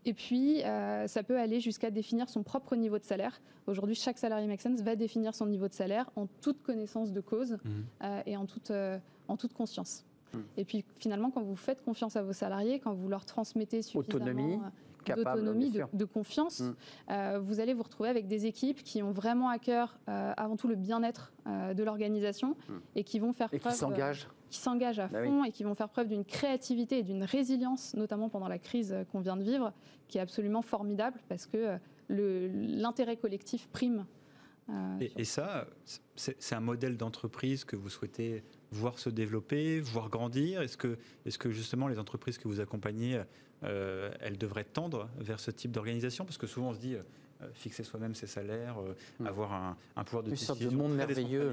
Et puis, euh, ça peut aller jusqu'à définir son propre niveau de salaire. Aujourd'hui, chaque salarié Make Sense va définir son niveau de salaire en toute connaissance de cause
Mhm.
et en toute, en toute conscience.
Mhm.
Et puis, finalement, quand vous faites confiance à vos salariés, quand vous leur transmettez suffisamment
Autonomie,
d'autonomie, de, confiance,
Mm.
euh, vous allez vous retrouver avec des équipes qui ont vraiment à cœur euh, avant tout le bien-être euh, de l'organisation
Mm.
et qui vont faire
Et qui
preuve, euh, qui s'engagent à
Bah oui.
fond et qui vont faire preuve d'une créativité et d'une résilience, notamment pendant la crise qu'on vient de vivre, qui est absolument formidable parce que euh, l'intérêt collectif prime. euh,
Et,
sur-
et ça, c'est un modèle d'entreprise que vous souhaitez voir se développer, voir grandir Est-ce que, est que justement les entreprises que vous accompagnez, euh, elles devraient tendre vers ce type d'organisation Parce que souvent on se dit, euh, fixer soi-même ses salaires, euh,
Mm.
avoir un, un pouvoir de
Une sorte de monde
très
merveilleux.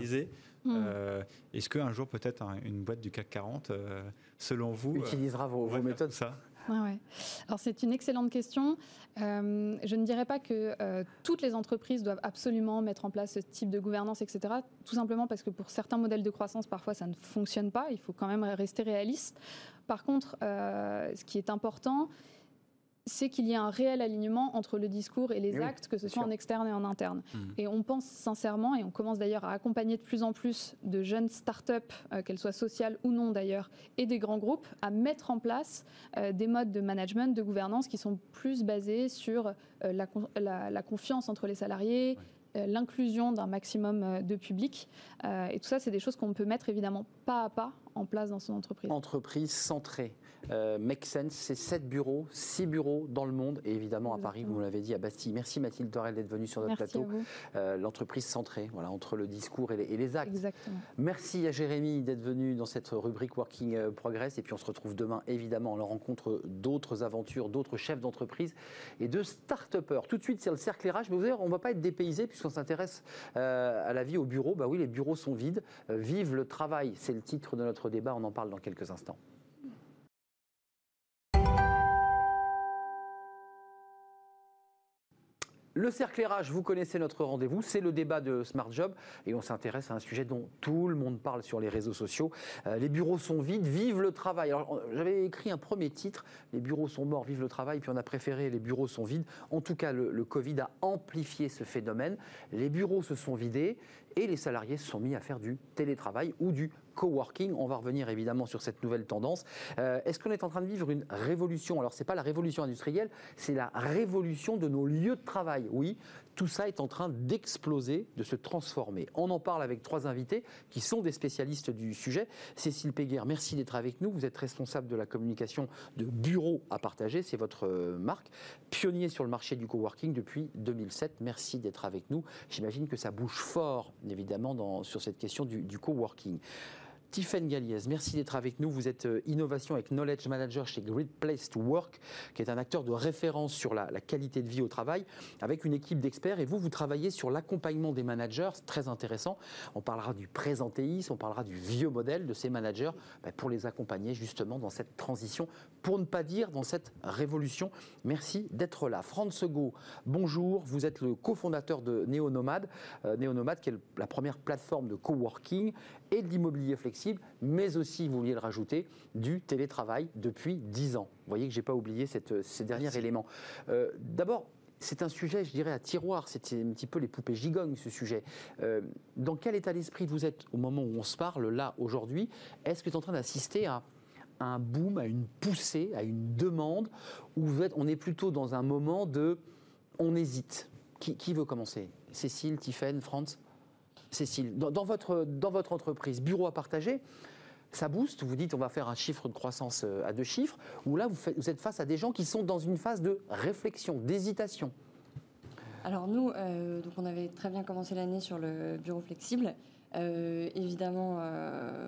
Mm.
Euh, Est-ce qu'un jour peut-être un- une boîte du CAC 40, euh, selon vous, euh,
utilisera vos, méthodes.
ça
Alors c'est une excellente question. Euh, je ne dirais pas que euh, toutes les entreprises doivent absolument mettre en place ce type de gouvernance, etc. Tout simplement parce que pour certains modèles de croissance, parfois ça ne fonctionne pas. Il faut quand même rester réaliste. Par contre, euh, ce qui est important, c'est qu'il y ait un réel alignement entre le discours et les
Oui,
actes, que ce soit
sûr.
en externe et en interne.
Mhm.
Et on pense sincèrement, et on commence d'ailleurs à accompagner de plus en plus de jeunes start-up, euh, qu'elles soient sociales ou non d'ailleurs, et des grands groupes, à mettre en place euh, des modes de management, de gouvernance qui sont plus basés sur euh, la, con- la- la confiance entre les salariés. L'inclusion d'un maximum de public. Euh, et tout ça, c'est des choses qu'on peut mettre évidemment pas à pas en place dans son entreprise.
Entreprise centrée. Euh, Make Sense, c'est 7 bureaux, 6 bureaux dans le monde et évidemment à Paris, vous l'avez dit, à Bastille. Merci Mathilde Dorel d'être venue sur notre
Merci
plateau. Euh, L'entreprise centrée, voilà, entre le discours et les, et les actes.
Exactement.
Merci à Jérémy d'être venu dans cette rubrique Working euh, Progress. Et puis on se retrouve demain, évidemment, à la rencontre d'autres aventures, d'autres chefs d'entreprise et de start-upers. Tout de suite, c'est le cercle RH. Mais vous voir, on ne va pas être dépaysé puisqu'on s'intéresse euh, à la vie au bureau. Bah oui, les bureaux sont vides. Vive le travail, c'est le titre de notre débat. On en parle dans quelques instants. Le cercle RH, vous connaissez notre rendez-vous, c'est le débat de Smart Job et on s'intéresse à un sujet dont tout le monde parle sur les réseaux sociaux. Euh, les bureaux sont vides, vive le travail. Alors j'avais écrit un premier titre, les bureaux sont morts, vive le travail, puis on a préféré les bureaux sont vides. En tout cas, le Covid a amplifié ce phénomène. Les bureaux se sont vidés et les salariés se sont mis à faire du télétravail ou du coworking. On va revenir évidemment sur cette nouvelle tendance. Euh, Est-ce qu'on est en train de vivre une révolution? Alors, ce n'est pas la révolution industrielle, c'est la révolution de nos lieux de travail. Oui, tout ça est en train d'exploser, de se transformer. On en parle avec trois invités qui sont des spécialistes du sujet. Cécile Péguer, merci d'être avec nous. Vous êtes responsable de la communication de Bureau à partager, c'est votre euh, marque. Pionnier sur le marché du coworking depuis 2007. Merci d'être avec nous. J'imagine que ça bouge fort, évidemment, sur cette question du, du coworking. Tiffaine Galliez, merci d'être avec nous. Vous êtes euh, innovation avec Knowledge Manager chez Great Place to Work, qui est un acteur de référence sur la, qualité de vie au travail, avec une équipe d'experts. Et vous, vous travaillez sur l'accompagnement des managers, c'est très intéressant. On parlera du présentéisme, on parlera du vieux modèle de ces managers bah, pour les accompagner justement dans cette transition, pour ne pas dire dans cette révolution. Merci d'être là. Franz Sego, bonjour. Vous êtes le cofondateur de Néonomade, euh, Néonomade qui est la première plateforme de coworking et de l'immobilier flexible, mais aussi, vous vouliez le rajouter, du télétravail depuis 10 ans. Vous voyez que je n'ai pas oublié cette- ces derniers éléments. Euh, D'abord, c'est un sujet, je dirais, à tiroir. C'est un petit peu les poupées gigognes, ce sujet. Euh, dans quel état d'esprit vous êtes au moment où on se parle, là, aujourd'hui? Est-ce que vous êtes en train d'assister à un boom, à une poussée, à une demande, où vous êtes, on est plutôt dans un moment de on hésite? Qui, qui veut commencer? Cécile, Tiffaine, Franz Cécile, dans, votre, entreprise, bureau à partager, ça booste, vous dites on va faire un chiffre de croissance euh, à deux chiffres, ou là vous, faites- êtes face à des gens qui sont dans une phase de réflexion, d'hésitation.
Alors nous, euh, donc on avait très bien commencé l'année sur le bureau flexible. Euh, évidemment,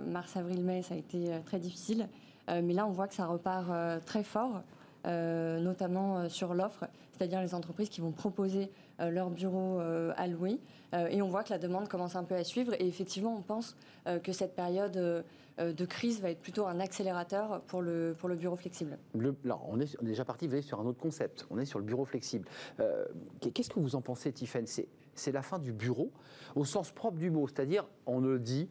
mars, avril, mai, ça a été très difficile. Mais là, on voit que ça repart très fort, notamment euh, sur l'offre, c'est-à-dire les entreprises qui vont proposer euh, leur bureau euh, à louer. Euh, et on voit que la demande commence un peu à suivre. Et effectivement, on pense euh, que cette période euh, euh, de crise va être plutôt un accélérateur pour le, pour le bureau flexible.
On est, déjà parti sur un autre concept. On est sur le bureau flexible. Euh, Qu'est-ce que vous en pensez, C'est c'est la fin du bureau au sens propre du mot, c'est-à-dire on le dit.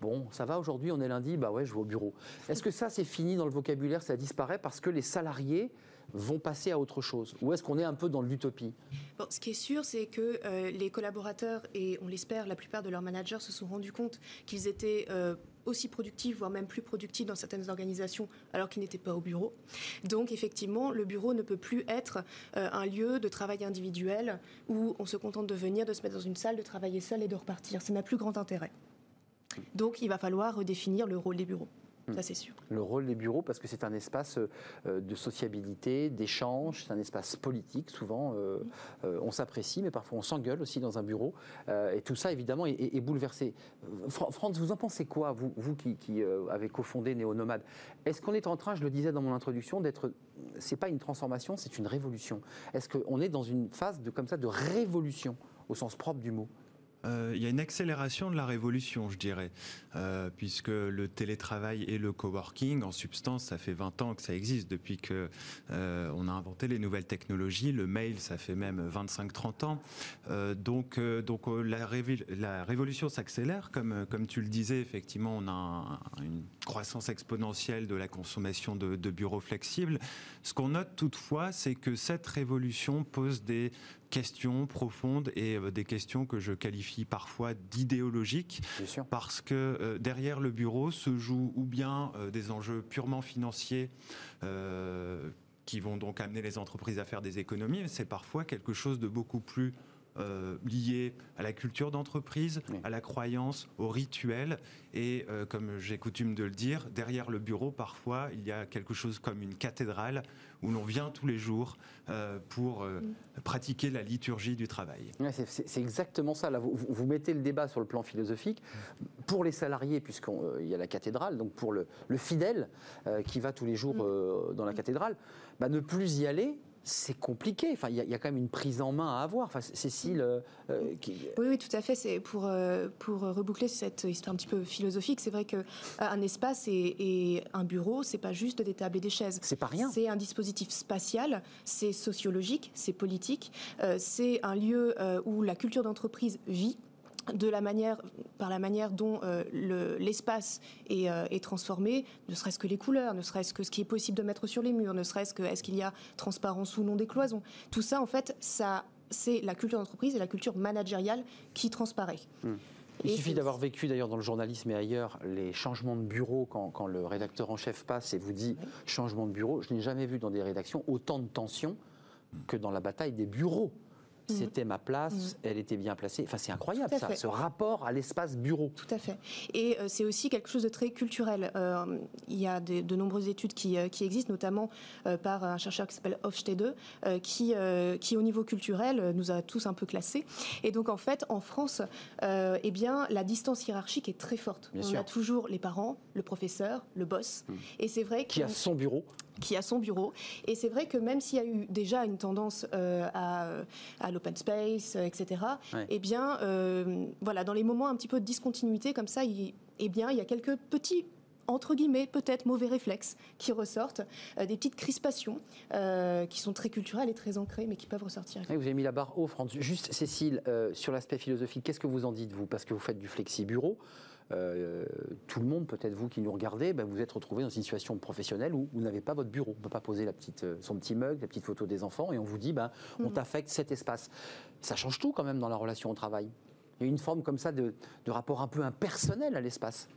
Bon, ça va aujourd'hui, on est lundi, bah ouais, je vais au bureau. Est-ce que ça, c'est fini dans le vocabulaire, ça disparaît parce que les salariés vont passer à autre chose? Ou est-ce qu'on est un peu dans l'utopie?
Bon, ce qui est sûr, c'est que euh, les collaborateurs, et on l'espère, la plupart de leurs managers se sont rendus compte qu'ils étaient euh, aussi productifs, voire même plus productifs dans certaines organisations, alors qu'ils n'étaient pas au bureau. Donc, effectivement, le bureau ne peut plus être euh, un lieu de travail individuel où on se contente de venir, de se mettre dans une salle, de travailler seul et de repartir. Ça n'a plus grand intérêt. Donc, il va falloir redéfinir le rôle des bureaux. Ça, c'est sûr.
le rôle des bureaux parce que c'est un espace euh, de sociabilité, d'échange, c'est un espace politique. Souvent, euh, euh, on s'apprécie, mais parfois on s'engueule aussi dans un bureau. Euh, et tout ça, évidemment, est, est- est bouleversé. Fran- Franz, vous en pensez quoi, vous, vous qui, qui, avez cofondé Néo-Nomade? Est-ce qu'on est en train, je le disais dans mon introduction, d'être. C'est pas une transformation, c'est une révolution. Est-ce qu'on est dans une phase de, comme ça, de révolution au sens propre du mot?
Euh, il y a une accélération de la révolution, je dirais, Euh, puisque le télétravail et le coworking, en substance, ça fait 20 ans que ça existe depuis que euh, on a inventé les nouvelles technologies. Le mail, ça fait même 25-30 ans. Donc, donc la, révolution s'accélère, comme, comme tu le disais. Effectivement, on a un- une croissance exponentielle de la consommation de bureaux flexibles. Ce qu'on note toutefois, c'est que cette révolution pose des questions profondes et euh, des questions que je qualifie parfois d'idéologiques parce que euh, derrière le bureau se jouent ou bien euh, des enjeux purement financiers qui vont donc amener les entreprises à faire des économies, mais c'est parfois quelque chose de beaucoup plus euh, lié à la culture d'entreprise,
Oui.
à la croyance, au rituel. Et euh, comme j'ai coutume de le dire, derrière le bureau, parfois, il y a quelque chose comme une cathédrale où l'on vient tous les jours euh, pour euh, pratiquer la liturgie du travail.
C'est- c'est c'est exactement ça. Là, vous, mettez le débat sur le plan philosophique. Pour les salariés, puisqu'il y a la cathédrale, donc pour le, le fidèle euh, qui va tous les jours euh, dans la cathédrale, bah, ne plus y aller, c'est compliqué. Enfin, il y, a- il y a quand même une prise en main à avoir. Enfin, Cécile, euh, euh, qui-
Oui, oui, tout à fait. C'est pour, euh, pour reboucler cette histoire un petit peu philosophique. C'est vrai que un espace et, et un bureau, c'est pas juste des tables et des chaises.
c'est pas rien.
C'est un dispositif spatial, c'est sociologique, c'est politique, euh, c'est un lieu où la culture d'entreprise vit de la manière, par la manière dont euh, le- l'espace est, euh, est transformé, ne serait-ce que les couleurs, ne serait-ce que ce qui est possible de mettre sur les murs, ne serait-ce que est-ce qu'il y a transparence ou non des cloisons. Tout ça, en fait, ça, c'est la culture d'entreprise et la culture managériale qui transparaît.
Il
Et
suffit d'avoir vécu d'ailleurs dans le journalisme et ailleurs les changements de bureau quand, quand le rédacteur en chef passe et vous dit changement de bureau. Je n'ai jamais vu dans des rédactions autant de tensions que dans la bataille des bureaux. C'était ma place, elle était bien placée. Enfin, c'est incroyable ça,
fait.
ce rapport à l'espace bureau.
Tout à fait. Et euh, c'est aussi quelque chose de très culturel. Euh, il y a de nombreuses études qui, euh, qui existent, notamment euh, par un chercheur qui s'appelle Hofstede, qui, qui, au niveau culturel, nous a tous un peu classés. Et donc, en fait, en France, eh bien, la distance hiérarchique est très forte.
Bien
On
sûr.
a toujours les parents, le professeur, le boss. Et c'est vrai
Qui a son bureau
qui a son bureau. Et c'est vrai que même s'il y a eu déjà une tendance euh, à, à l'open space, euh, etc.,
Ouais.
eh bien, euh, voilà, dans les moments un petit peu de discontinuité comme ça, il, eh bien, il y a quelques petits entre guillemets, peut-être mauvais réflexes qui ressortent, euh, des petites crispations euh, qui sont très culturelles et très ancrées, mais qui peuvent ressortir.
Oui, Vous avez mis la barre haut, Franz. Juste, Cécile, euh, sur l'aspect philosophique, qu'est-ce que vous en dites, vous? Parce que vous faites du flexi-bureau. Euh, tout le monde, peut-être vous qui nous regardez, ben, vous êtes retrouvé dans une situation professionnelle où vous n'avez pas votre bureau. On ne peut pas poser la petite, euh, son petit mug, la petite photo des enfants, et on vous dit, ben, on t'affecte cet espace. Ça change tout quand même dans la relation au travail. Il y a une forme comme ça de, de rapport un peu impersonnel à l'espace.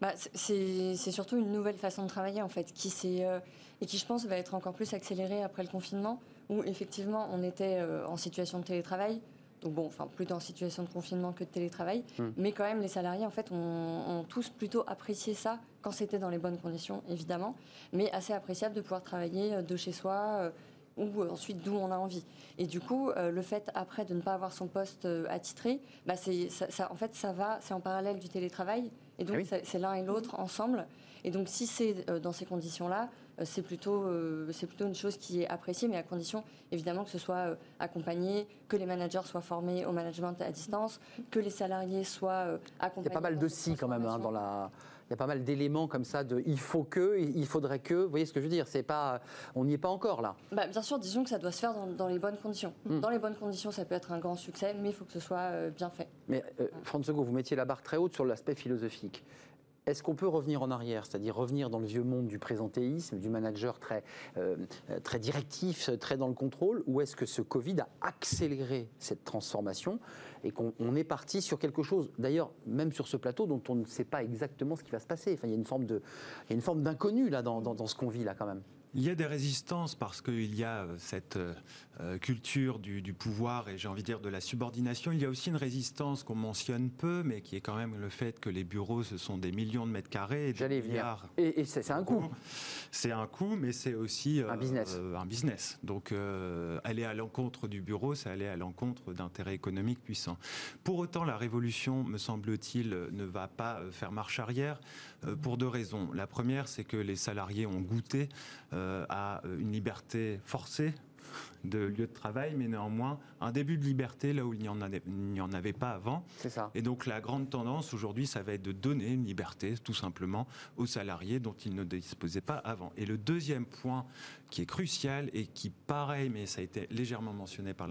bah, c'est surtout une nouvelle façon de travailler en fait, qui euh, et qui je pense va être encore plus accélérée après le confinement, où effectivement on était euh, en situation de télétravail, donc bon, enfin plutôt en situation de confinement que de télétravail, hmm. mais quand même les salariés en fait ont, tous plutôt apprécié ça quand c'était dans les bonnes conditions évidemment, mais assez appréciable de pouvoir travailler euh, de chez soi ou ensuite d'où on a envie. Et du coup, le fait après de ne pas avoir son poste attitré, bah ça, en fait ça va, c'est en parallèle du télétravail et donc, ah c'est l'un et l'autre ensemble. Et donc, si c'est euh, dans ces conditions-là, euh, c'est plutôt, euh, c'est plutôt une chose qui est appréciée, mais à condition, évidemment, que ce soit accompagné, que les managers soient formés au management à distance, que les salariés soient accompagnés.
Il y a pas mal de si quand même hein, dans la il y a pas mal d'éléments comme ça de il faut que, il faudrait que. Vous voyez ce que je veux dire C'est pas, on n'y est pas encore là.
Bah, bien sûr, disons que ça doit se faire dans, les bonnes conditions. Hmm. Dans les bonnes conditions, ça peut être un grand succès, mais il faut que ce soit bien fait.
Mais euh, François, vous mettiez la barre très haute sur l'aspect philosophique. Est-ce qu'on peut revenir en arrière, c'est-à-dire revenir dans le vieux monde du présentéisme, du manager très, euh, très directif, très dans le contrôle, ou est-ce que ce Covid a accéléré cette transformation et qu'on est parti sur quelque chose, d'ailleurs, même sur ce plateau, dont on ne sait pas exactement ce qui va se passer enfin, Il y a une forme d'inconnu là dans, dans ce qu'on vit là quand même.
Il y a des résistances parce qu'il y a euh, cette euh, euh, culture du, pouvoir et j'ai envie de dire de la subordination. Il y a aussi une résistance qu'on mentionne peu, mais qui est quand même le fait que les bureaux, ce sont des millions de mètres carrés.
J'allais venir. Et, c'est un coût.
C'est un coût, mais c'est aussi
un business.
un business. Donc aller à l'encontre du bureau, c'est aller à l'encontre d'intérêts économiques puissants. Pour autant, la révolution, me semble-t-il, ne va pas faire marche arrière pour deux raisons. La première, c'est que les salariés ont goûté euh, à une liberté forcée de lieu de travail, mais néanmoins un début de liberté là où il n'y en, en, avait pas avant.
C'est ça.
Et donc la grande tendance aujourd'hui, ça va être de donner une liberté tout simplement aux salariés dont ils ne disposaient pas avant. Et le deuxième point qui est crucial et qui, pareil, mais ça a été légèrement mentionné par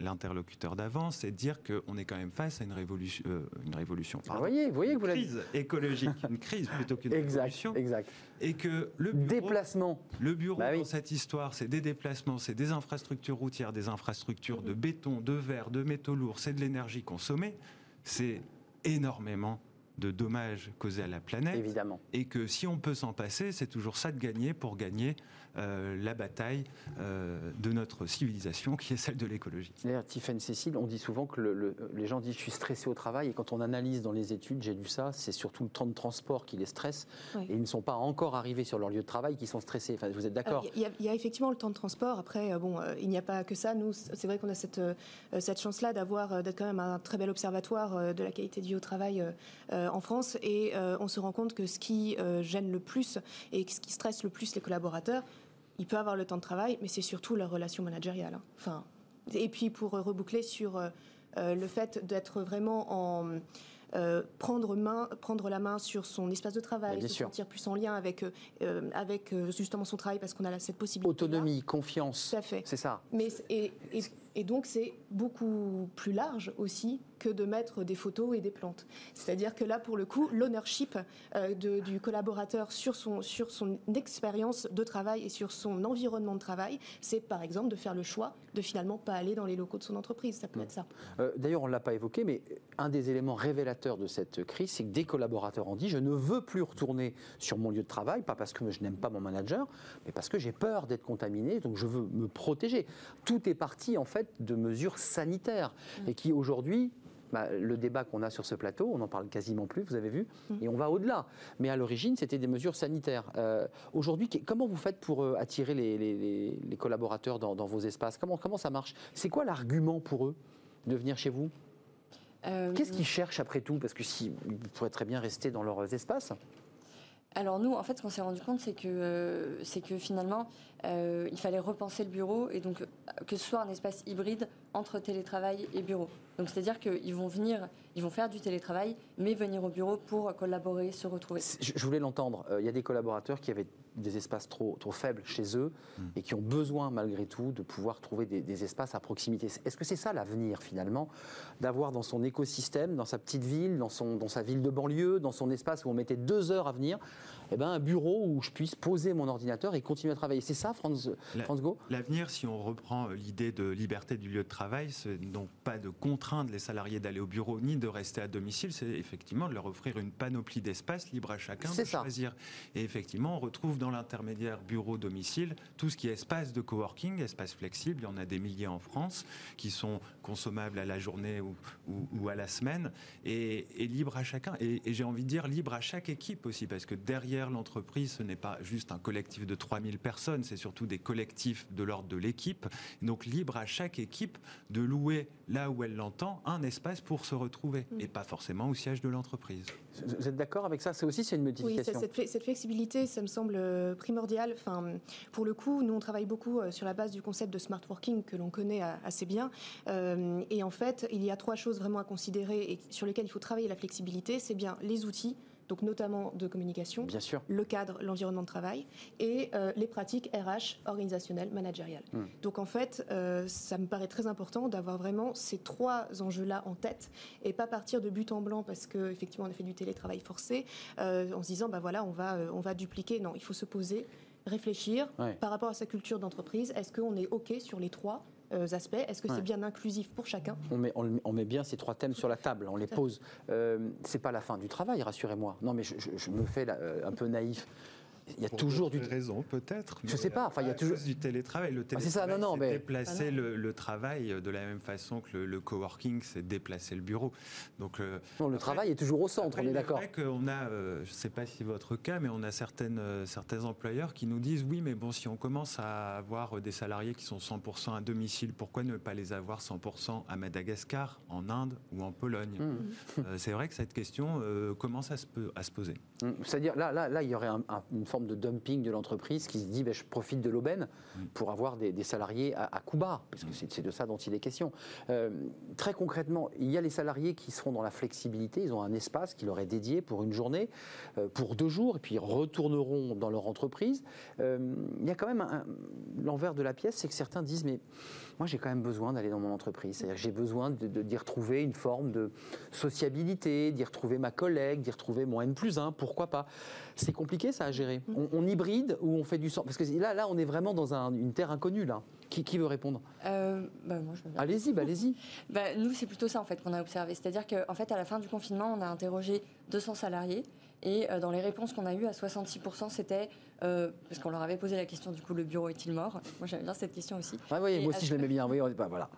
l'interlocuteur d'avant, c'est de dire qu'on est quand même face à une révolution. Euh, une révolution
ah, voyez, vous voyez que vous
crise écologique, une crise plutôt qu'une révolution.
Exact.
Et que le
bureau, déplacement.
Le bureau bah dans cette histoire, c'est des déplacements, c'est des infrastructures routières, des infrastructures de béton, de verre, de métaux lourds, c'est de l'énergie consommée. C'est énormément de dommages causés à la planète.
Évidemment.
Et que si on peut s'en passer, c'est toujours ça de gagner pour gagner la bataille euh, de notre civilisation, qui est celle de l'écologie.
D'ailleurs, Tiffany Cécile, on dit souvent que les gens disent je suis stressé au travail, et quand on analyse dans les études, j'ai lu ça, c'est surtout le temps de transport qui les stresse, et ils ne sont pas encore arrivés sur leur lieu de travail qui sont stressés. Enfin, vous êtes d'accord?
Il, y, a effectivement le temps de transport. Après, euh, bon, il n'y a pas que ça. Nous, c'est vrai qu'on a cette, cette chance-là d'avoir d'être quand même un très bel observatoire de la qualité de vie au travail en France, et on se rend compte que ce qui gêne le plus et ce qui stresse le plus les collaborateurs, il peut avoir le temps de travail, mais c'est surtout la relation managériale. Hein. Enfin, et puis pour reboucler sur euh, euh, le fait d'être vraiment en euh, prendre, main, prendre la main sur son espace de travail, se sentir plus en lien avec, avec justement son travail parce qu'on a cette possibilité.
Autonomie, confiance.
Tout à fait.
C'est ça.
Mais, et, et donc c'est beaucoup plus large aussi que de mettre des photos et des plantes. C'est-à-dire que là, pour le coup, l'ownership euh, du collaborateur sur son, sur son expérience de travail et sur son environnement de travail, c'est par exemple de faire le choix de finalement pas aller dans les locaux de son entreprise. Ça peut être ça.
Euh, d'ailleurs, on ne l'a pas évoqué, mais un des éléments révélateurs de cette crise, c'est que des collaborateurs ont dit je ne veux plus retourner sur mon lieu de travail, pas parce que je n'aime pas mon manager, mais parce que j'ai peur d'être contaminé, donc je veux me protéger. Tout est parti en fait de mesures sanitaires mmh. et qui aujourd'hui bah, le débat qu'on a sur ce plateau, on n'en parle quasiment plus, vous avez vu, mmh. et on va au-delà. Mais à l'origine, c'était des mesures sanitaires. Euh, aujourd'hui, comment vous faites pour euh, attirer les, collaborateurs dans, vos espaces? Comment, comment ça marche? C'est quoi l'argument pour eux de venir chez vous? Euh, Qu'est-ce qu'ils cherchent après tout? Parce que si, ils pourraient très bien rester dans leurs espaces.
Alors nous, en fait, ce qu'on s'est rendu compte, c'est que, c'est que finalement, il fallait repenser le bureau et donc que ce soit un espace hybride entre télétravail et bureau. Donc c'est-à-dire qu'ils vont venir, ils vont faire du télétravail, mais venir au bureau pour collaborer, se retrouver.
Je voulais l'entendre. Euh, il y a des collaborateurs qui avaient des espaces trop, trop faibles chez eux hmm. et qui ont besoin malgré tout de pouvoir trouver des, espaces à proximité. Est-ce que c'est ça l'avenir finalement D'avoir dans son écosystème, dans sa petite ville, dans, son, dans sa ville de banlieue, dans son espace où on mettait deux heures à venir, eh ben, un bureau où je puisse poser mon ordinateur et continuer à travailler. C'est ça, Franz, Franz Go
L'avenir, si on reprend l'idée de liberté du lieu de travail, c'est donc pas de contraindre les salariés d'aller au bureau ni de rester à domicile, c'est effectivement de leur offrir une panoplie d'espaces libre à chacun de choisir. Et effectivement, on retrouve dans l'intermédiaire bureau-domicile tout ce qui est espace de coworking, espace flexible. Il y en a des milliers en France qui sont consommables à la journée ou, à la semaine et, libre à chacun. Et, et j'ai envie de dire libre à chaque équipe aussi, parce que derrière l'entreprise, ce n'est pas juste un collectif de 3000 personnes, c'est surtout des collectifs de l'ordre de l'équipe. Donc libre à chaque équipe de louer là où elle l'entend un espace pour se retrouver mm. et pas forcément au siège de l'entreprise.
Vous êtes d'accord avec ça? C'est aussi c'est une modification.
Oui, cette, cette, flexibilité, ça me semble euh, primordial. Enfin, pour le coup, nous on travaille beaucoup euh, sur la base du concept de smart working que l'on connaît euh, assez bien. et en fait, il y a trois choses vraiment à considérer et sur lesquelles il faut travailler la flexibilité. C'est bien les outils donc notamment de communication,
Bien sûr.
le cadre, l'environnement de travail et euh, les pratiques RH, organisationnelles, managériales. Hmm. Donc en fait, euh, ça me paraît très important d'avoir vraiment ces trois enjeux-là en tête et pas partir de but en blanc parce qu'effectivement on a fait du télétravail forcé euh, en se disant bah voilà on va on va dupliquer. Non, il faut se poser, réfléchir par rapport à sa culture d'entreprise. Est-ce qu'on est ok sur les trois aspects. Est-ce que c'est bien inclusif pour chacun?
On met, on, met, bien ces trois thèmes sur la table, on les pose. Euh, c'est pas la fin du travail, rassurez-moi. Non, mais je, je me fais euh, un peu naïf
il y a toujours du raison peut-être.
Je sais pas. Enfin, il y a toujours
du télétravail. Le télétravail,
ah, c'est ça. Non, non, mais
déplacer ah, le, travail de la même façon que le, coworking, c'est déplacer le bureau.
Donc euh, non, le travail est toujours au centre. on est d'accord.
C'est vrai qu'on a, euh, je ne sais pas si votre cas, mais on a certaines, euh, certains employeurs qui nous disent oui, mais bon, si on commence à avoir des salariés qui sont 100% à domicile, pourquoi ne pas les avoir 100% à Madagascar, en Inde ou en Pologne mmh. C'est vrai que cette question commence à se, à se poser?
Mmh. C'est-à-dire là, là, là, il y aurait une forme de dumping de l'entreprise qui se dit ben, je profite de l'aubaine pour avoir des, salariés à, à, coup bas, parce que c'est de ça dont il est question. Euh, très concrètement, il y a les salariés qui seront dans la flexibilité, ils ont un espace qui leur est dédié pour une journée, euh, pour deux jours, et puis ils retourneront dans leur entreprise. Euh, il y a quand même l'envers de la pièce, c'est que certains disent mais moi j'ai quand même besoin d'aller dans mon entreprise. C'est-à-dire que j'ai besoin d'y de, retrouver une forme de sociabilité, d'y retrouver ma collègue, d'y retrouver mon N plus 1, pourquoi pas. C'est compliqué ça à gérer. Mm. On, hybride ou on fait du sang Parce que là, là, on est vraiment dans une terre inconnue là. Qui, qui veut répondre?
Euh,
bah, Allez-y, bah, allez-y.
bah, nous, c'est plutôt ça en fait qu'on a observé. C'est-à-dire qu'en fait, à la fin du confinement, on a interrogé 200 salariés et euh, dans les réponses qu'on a eues, à 66%, c'était euh, parce qu'on leur avait posé la question du coup, le bureau est-il mort? Moi, j'aime bien cette question aussi.
Ah oui, moi aussi, je l'aimais bien. Oui, on pas, voilà.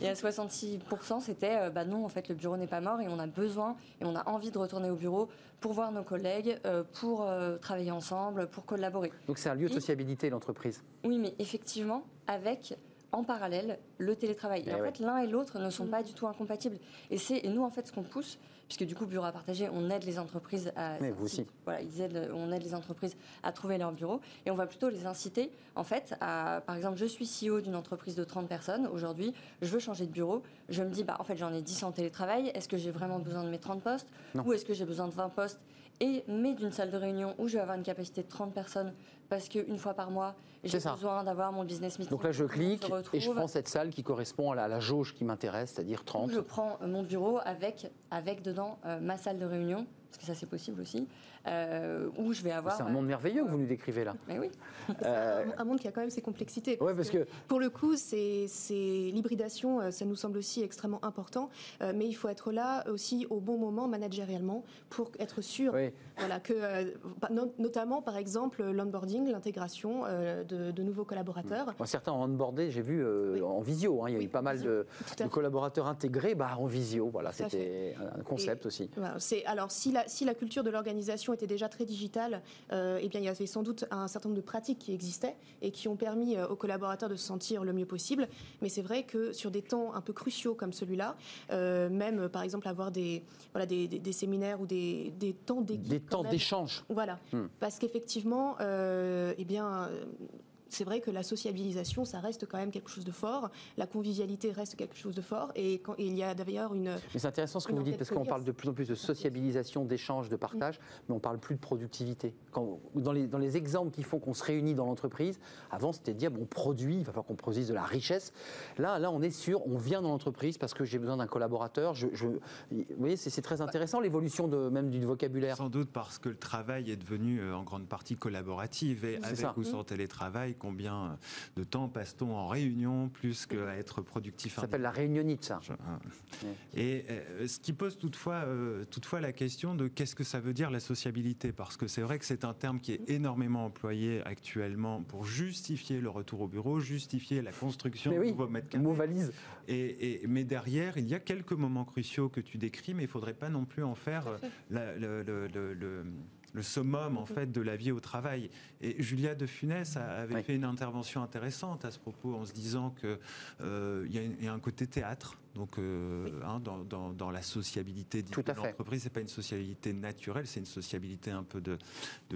Et à 66%, c'était euh, bah non, en fait, le bureau n'est pas mort et on a besoin et on a envie de retourner au bureau pour voir nos collègues, pour travailler ensemble, pour collaborer.
Donc c'est un lieu de sociabilité, l'entreprise?
Oui, mais effectivement, avec en parallèle le télétravail. Et, eh en fait, l'un et l'autre ne sont pas du tout incompatibles. Et c'est nous, en fait, ce qu'on pousse, puisque du coup, bureau à partager, on aide les entreprises à.
Mais vous aussi.
Voilà, ils aident, on aide les entreprises à trouver leur bureau. Et on va plutôt les inciter, en fait, à. Par exemple, je suis CEO d'une entreprise de 30 personnes. Aujourd'hui, je veux changer de bureau. Je me dis, bah, en fait, j'en ai 10 en télétravail. Est-ce que j'ai vraiment besoin de mes 30 postes? Ou est-ce que j'ai besoin de 20 postes? Et mais d'une salle de réunion où je vais avoir une capacité de 30 personnes parce qu'une fois par mois, j'ai besoin d'avoir mon business meeting.
Donc là, je clique et je prends cette salle qui correspond à la, jauge qui m'intéresse, c'est-à-dire 30.
Je prends mon bureau avec, avec dedans euh, ma salle de réunion, parce que ça c'est possible aussi, euh, où je vais avoir.
C'est un monde merveilleux que vous nous décrivez là.
Mais oui.
Euh, un monde qui a quand même ses complexités.
Parce parce que,
pour le coup, c'est l'hybridation, euh, ça nous semble aussi extrêmement important, mais il faut être là aussi au bon moment managérialement pour être sûr, voilà, que notamment par exemple l'onboarding, l'intégration de, nouveaux collaborateurs.
certains ont onboardé, j'ai vu en visio. Hein, il y a eu pas mal de, collaborateurs intégrés bah, en visio. Voilà, c'était un concept aussi.
c'est alors si la, si la culture de l'organisation était déjà très digitale, euh, eh bien, il y avait sans doute un certain nombre de pratiques qui existaient et qui ont permis euh, aux collaborateurs de se sentir le mieux possible. Mais c'est vrai que sur des temps un peu cruciaux comme celui-là, euh, même par exemple avoir des, voilà, des, des, séminaires ou des, des temps d'équipe.
Des temps d'échange.
Voilà. Hmm. Parce qu'effectivement, eh bien c'est vrai que la sociabilisation, ça reste quand même quelque chose de fort. La convivialité reste quelque chose de fort. Et, quand, il y a d'ailleurs une.
Mais c'est intéressant ce que vous dites, parce qu'on parle de plus en plus de sociabilisation, d'échange, de partage, mm. mais on parle plus de productivité. Quand, dans, les, dans les exemples qui font qu'on se réunit dans l'entreprise, avant c'était de dire, bon, produit, il va falloir qu'on produise de la richesse. Là, là, on est sûr, on vient dans l'entreprise parce que j'ai besoin d'un collaborateur. Je, vous voyez, c'est très intéressant l'évolution même du vocabulaire.
Sans doute parce que le travail est devenu euh, en grande partie collaboratif et avec ou sans télétravail, combien de temps passe-t-on en réunion plus qu'à être productif.
Ça s'appelle la réunionnite, ça.
Et euh, ce qui pose toutefois, euh, toutefois la question de qu'est-ce que ça veut dire la sociabilité, parce que c'est vrai que c'est un terme qui est énormément employé actuellement pour justifier le retour au bureau, justifier la construction
de
nouveaux mètres carrés.
Mot valise.
Et, mais derrière, il y a quelques moments cruciaux que tu décris, mais il ne faudrait pas non plus en faire le, le le summum en fait de la vie au travail. Et Julia de Funès avait fait une intervention intéressante à ce propos en se disant qu'il euh, y, a un côté théâtre. Donc, euh, hein, dans, la sociabilité de l'entreprise, c'est pas une sociabilité naturelle, c'est une sociabilité un peu de,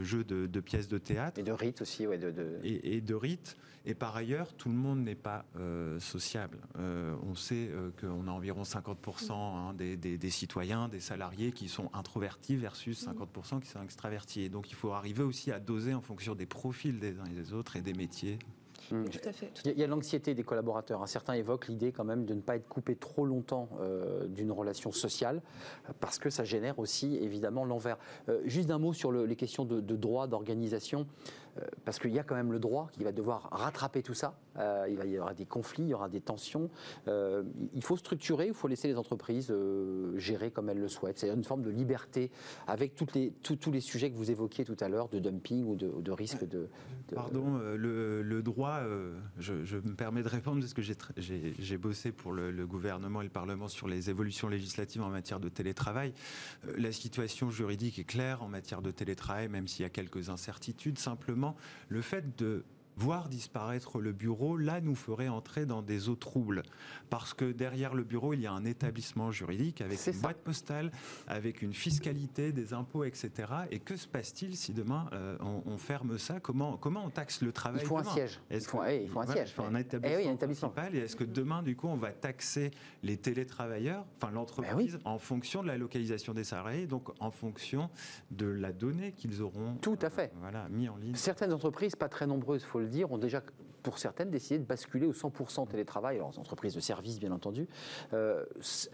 jeu de, pièces de théâtre.
Et de rites aussi, ouais. De,
Et, et, de rites. Et par ailleurs, tout le monde n'est pas euh, sociable. Euh, on sait euh, qu'on a environ 50% hein, des, citoyens, des salariés qui sont introvertis versus 50% qui sont extravertis. donc il faut arriver aussi à doser en fonction des profils des uns et des autres et des métiers.
Mmh. Tout à fait. Il y a l'anxiété des collaborateurs. Hein. Certains évoquent l'idée quand même de ne pas être coupé trop longtemps d'une relation sociale, parce que ça génère aussi évidemment l'envers. juste un mot sur les questions de, de droit, d'organisation. Euh, parce qu'il y a quand même le droit qui va devoir rattraper tout ça. Euh, il, y aura des conflits, il y aura des tensions. Euh, il faut structurer, il faut laisser les entreprises gérer comme elles le souhaitent. C'est une forme de liberté avec les, tous les sujets que vous évoquiez tout à l'heure de dumping ou de, risque de,
Pardon, le, droit, je, me permets de répondre parce que j'ai bossé pour le, le, gouvernement et le Parlement sur les évolutions législatives en matière de télétravail. La situation juridique est claire en matière de télétravail, même s'il y a quelques incertitudes. Simplement, le fait de voir disparaître le bureau, là, nous ferait entrer dans des eaux troubles. Parce que derrière le bureau, il y a un établissement juridique avec une boîte postale, avec une fiscalité, des impôts, etc. Et que se passe-t-il si demain euh, on, ferme ça? Comment, comment on taxe le travail
Il faut un siège. Il faut, il faut un siège.
un établissement, eh oui, un établissement. Et est-ce que demain, du coup, on va taxer les télétravailleurs, enfin l'entreprise, en fonction de la localisation des salariés, donc en fonction de la donnée qu'ils auront
Tout à fait.
voilà, mis en ligne?
Certaines entreprises, pas très nombreuses, faut le dire, ont déjà pour certaines, décidé de basculer au 100% télétravail, alors entreprises de services bien entendu. Euh,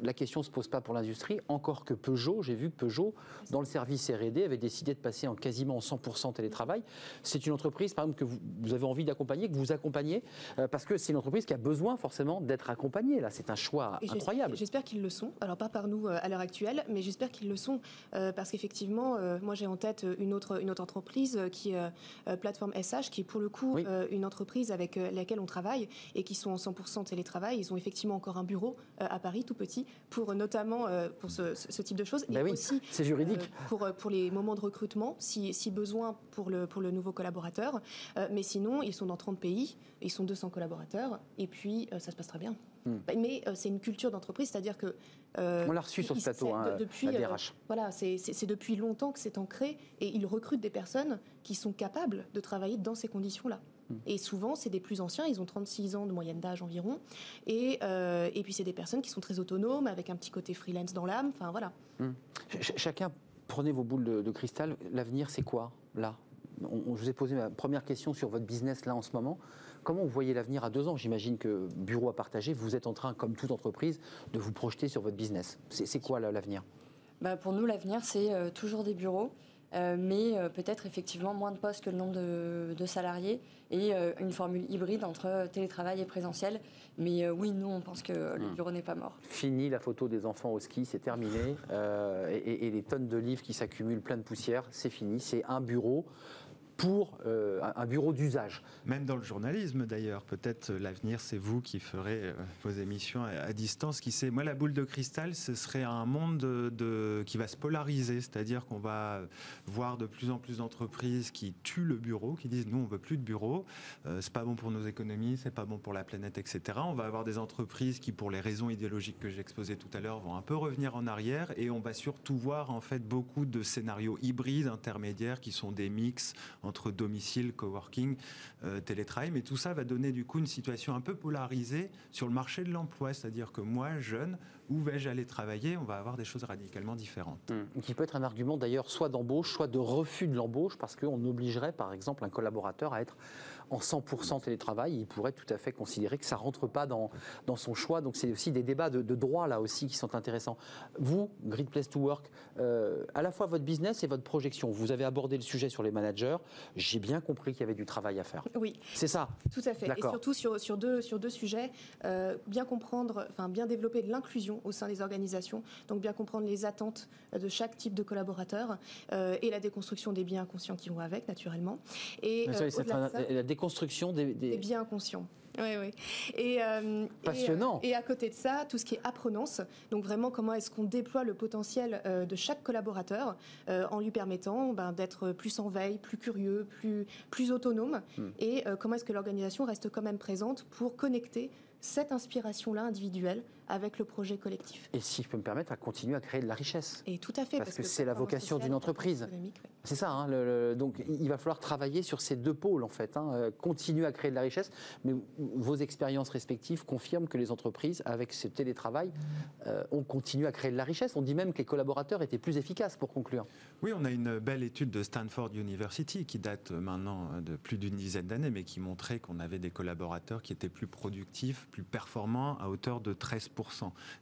la question ne se pose pas pour l'industrie, encore que Peugeot, j'ai vu que Peugeot, dans le service R&D, avait décidé de passer en quasiment 100% télétravail. C'est une entreprise, par exemple, que vous, avez envie d'accompagner, que vous accompagnez, euh, parce que c'est une entreprise qui a besoin forcément d'être accompagnée. Là, c'est un choix incroyable.
J'espère qu'ils le sont. Alors pas par nous euh, à l'heure actuelle, mais j'espère qu'ils le sont, parce qu'effectivement, moi j'ai en tête une autre, une autre entreprise qui est Plateforme SH, qui est pour le coup une entreprise avec euh, laquelle on travaille et qui sont en 100% télétravail. Ils ont effectivement encore un bureau euh, à Paris, tout petit, pour notamment euh, pour ce, type de choses.
Ben et aussi, c'est juridique.
pour, pour les moments de recrutement, si, si, besoin pour le, pour le nouveau collaborateur. mais sinon, ils sont dans 30 pays, ils sont 200 collaborateurs, et puis ça se passe très bien. Hmm. Mais c'est une culture d'entreprise, c'est-à-dire que
on l'a reçu sur ce plateau, hein, depuis,
voilà, c'est depuis longtemps que c'est ancré et ils recrutent des personnes qui sont capables de travailler dans ces conditions-là. Et souvent, c'est des plus anciens, ils ont 36 ans de moyenne d'âge environ. Et, euh, et puis, c'est des personnes qui sont très autonomes, avec un petit côté freelance dans l'âme. Enfin, voilà.
Hmm. chacun, prenez vos boules de, cristal. L'avenir, c'est quoi, là? On, Je vous ai posé ma première question sur votre business, là, en ce moment. Comment vous voyez l'avenir à deux ans? J'imagine que bureau à partager, vous êtes en train, comme toute entreprise, de vous projeter sur votre business. C'est quoi l'avenir?
Bah Pour nous, l'avenir, c'est euh, toujours des bureaux. Euh, mais euh, peut-être effectivement moins de postes que le nombre de, salariés et euh, une formule hybride entre télétravail et présentiel. Mais oui, nous, on pense que le hmm. bureau n'est pas mort.
Fini la photo des enfants au ski, c'est terminé. et, et, les tonnes de livres qui s'accumulent plein de poussière, c'est fini. C'est un bureau pour euh, un bureau d'usage.
Même dans le journalisme d'ailleurs, peut-être euh, l'avenir c'est vous qui ferez euh, vos émissions à, distance. Qui sait Moi la boule de cristal, ce serait un monde de, qui va se polariser, c'est-à-dire qu'on va voir de plus en plus d'entreprises qui tuent le bureau, qui disent nous on veut plus de bureau, c'est pas bon pour nos économies, c'est pas bon pour la planète, etc. On va avoir des entreprises qui, pour les raisons idéologiques que j'exposais tout à l'heure, vont un peu revenir en arrière et on va surtout voir en fait beaucoup de scénarios hybrides intermédiaires qui sont des mix entre domicile, coworking, euh, télétravail. Mais tout ça va donner du coup une situation un peu polarisée sur le marché de l'emploi. C'est-à-dire que moi, jeune, où vais-je aller travailler? On va avoir des choses radicalement différentes.
Mmh. Qui peut être un argument d'ailleurs soit d'embauche, soit de refus de l'embauche, parce qu'on obligerait par exemple un collaborateur à être en 100% télétravail, il pourrait tout à fait considérer que ça rentre pas dans, dans son choix. Donc c'est aussi des débats de, de, droit là aussi qui sont intéressants. Vous, Great Place to Work, euh, à la fois votre business et votre projection, vous avez abordé le sujet sur les managers. J'ai bien compris qu'il y avait du travail à faire.
Oui.
C'est ça.
Tout à fait. Et surtout sur, sur, deux, sur deux sujets, euh, bien comprendre, enfin bien développer l'inclusion au sein des organisations, donc bien comprendre les attentes de chaque type de collaborateur euh, et la déconstruction des biens inconscients qui vont avec, naturellement.
Et ça, la déconstruction des,
des... des biens inconscients. Oui, oui. Et,
euh, Passionnant.
Et, à côté de ça, tout ce qui est apprenance. Donc vraiment, comment est-ce qu'on déploie le potentiel euh, de chaque collaborateur euh, en lui permettant ben, d'être plus en veille, plus curieux, plus, plus autonome. Hmm. Et comment est-ce que l'organisation reste quand même présente pour connecter cette inspiration-là individuelle avec le projet collectif.
Et si je peux me permettre, à continuer à créer de la richesse.
Et tout à fait.
Parce, que, c'est la vocation d'une entreprise. C'est ça. Hein, le, donc il va falloir travailler sur ces deux pôles en fait. Hein, euh, continuer à créer de la richesse, mais vos expériences respectives confirment que les entreprises, avec ce télétravail, euh, ont continué à créer de la richesse. On dit même que les collaborateurs étaient plus efficaces pour conclure.
Oui, on a une belle étude de Stanford University qui date maintenant de plus d'une dizaine d'années, mais qui montrait qu'on avait des collaborateurs qui étaient plus productifs, plus performants à hauteur de 13%.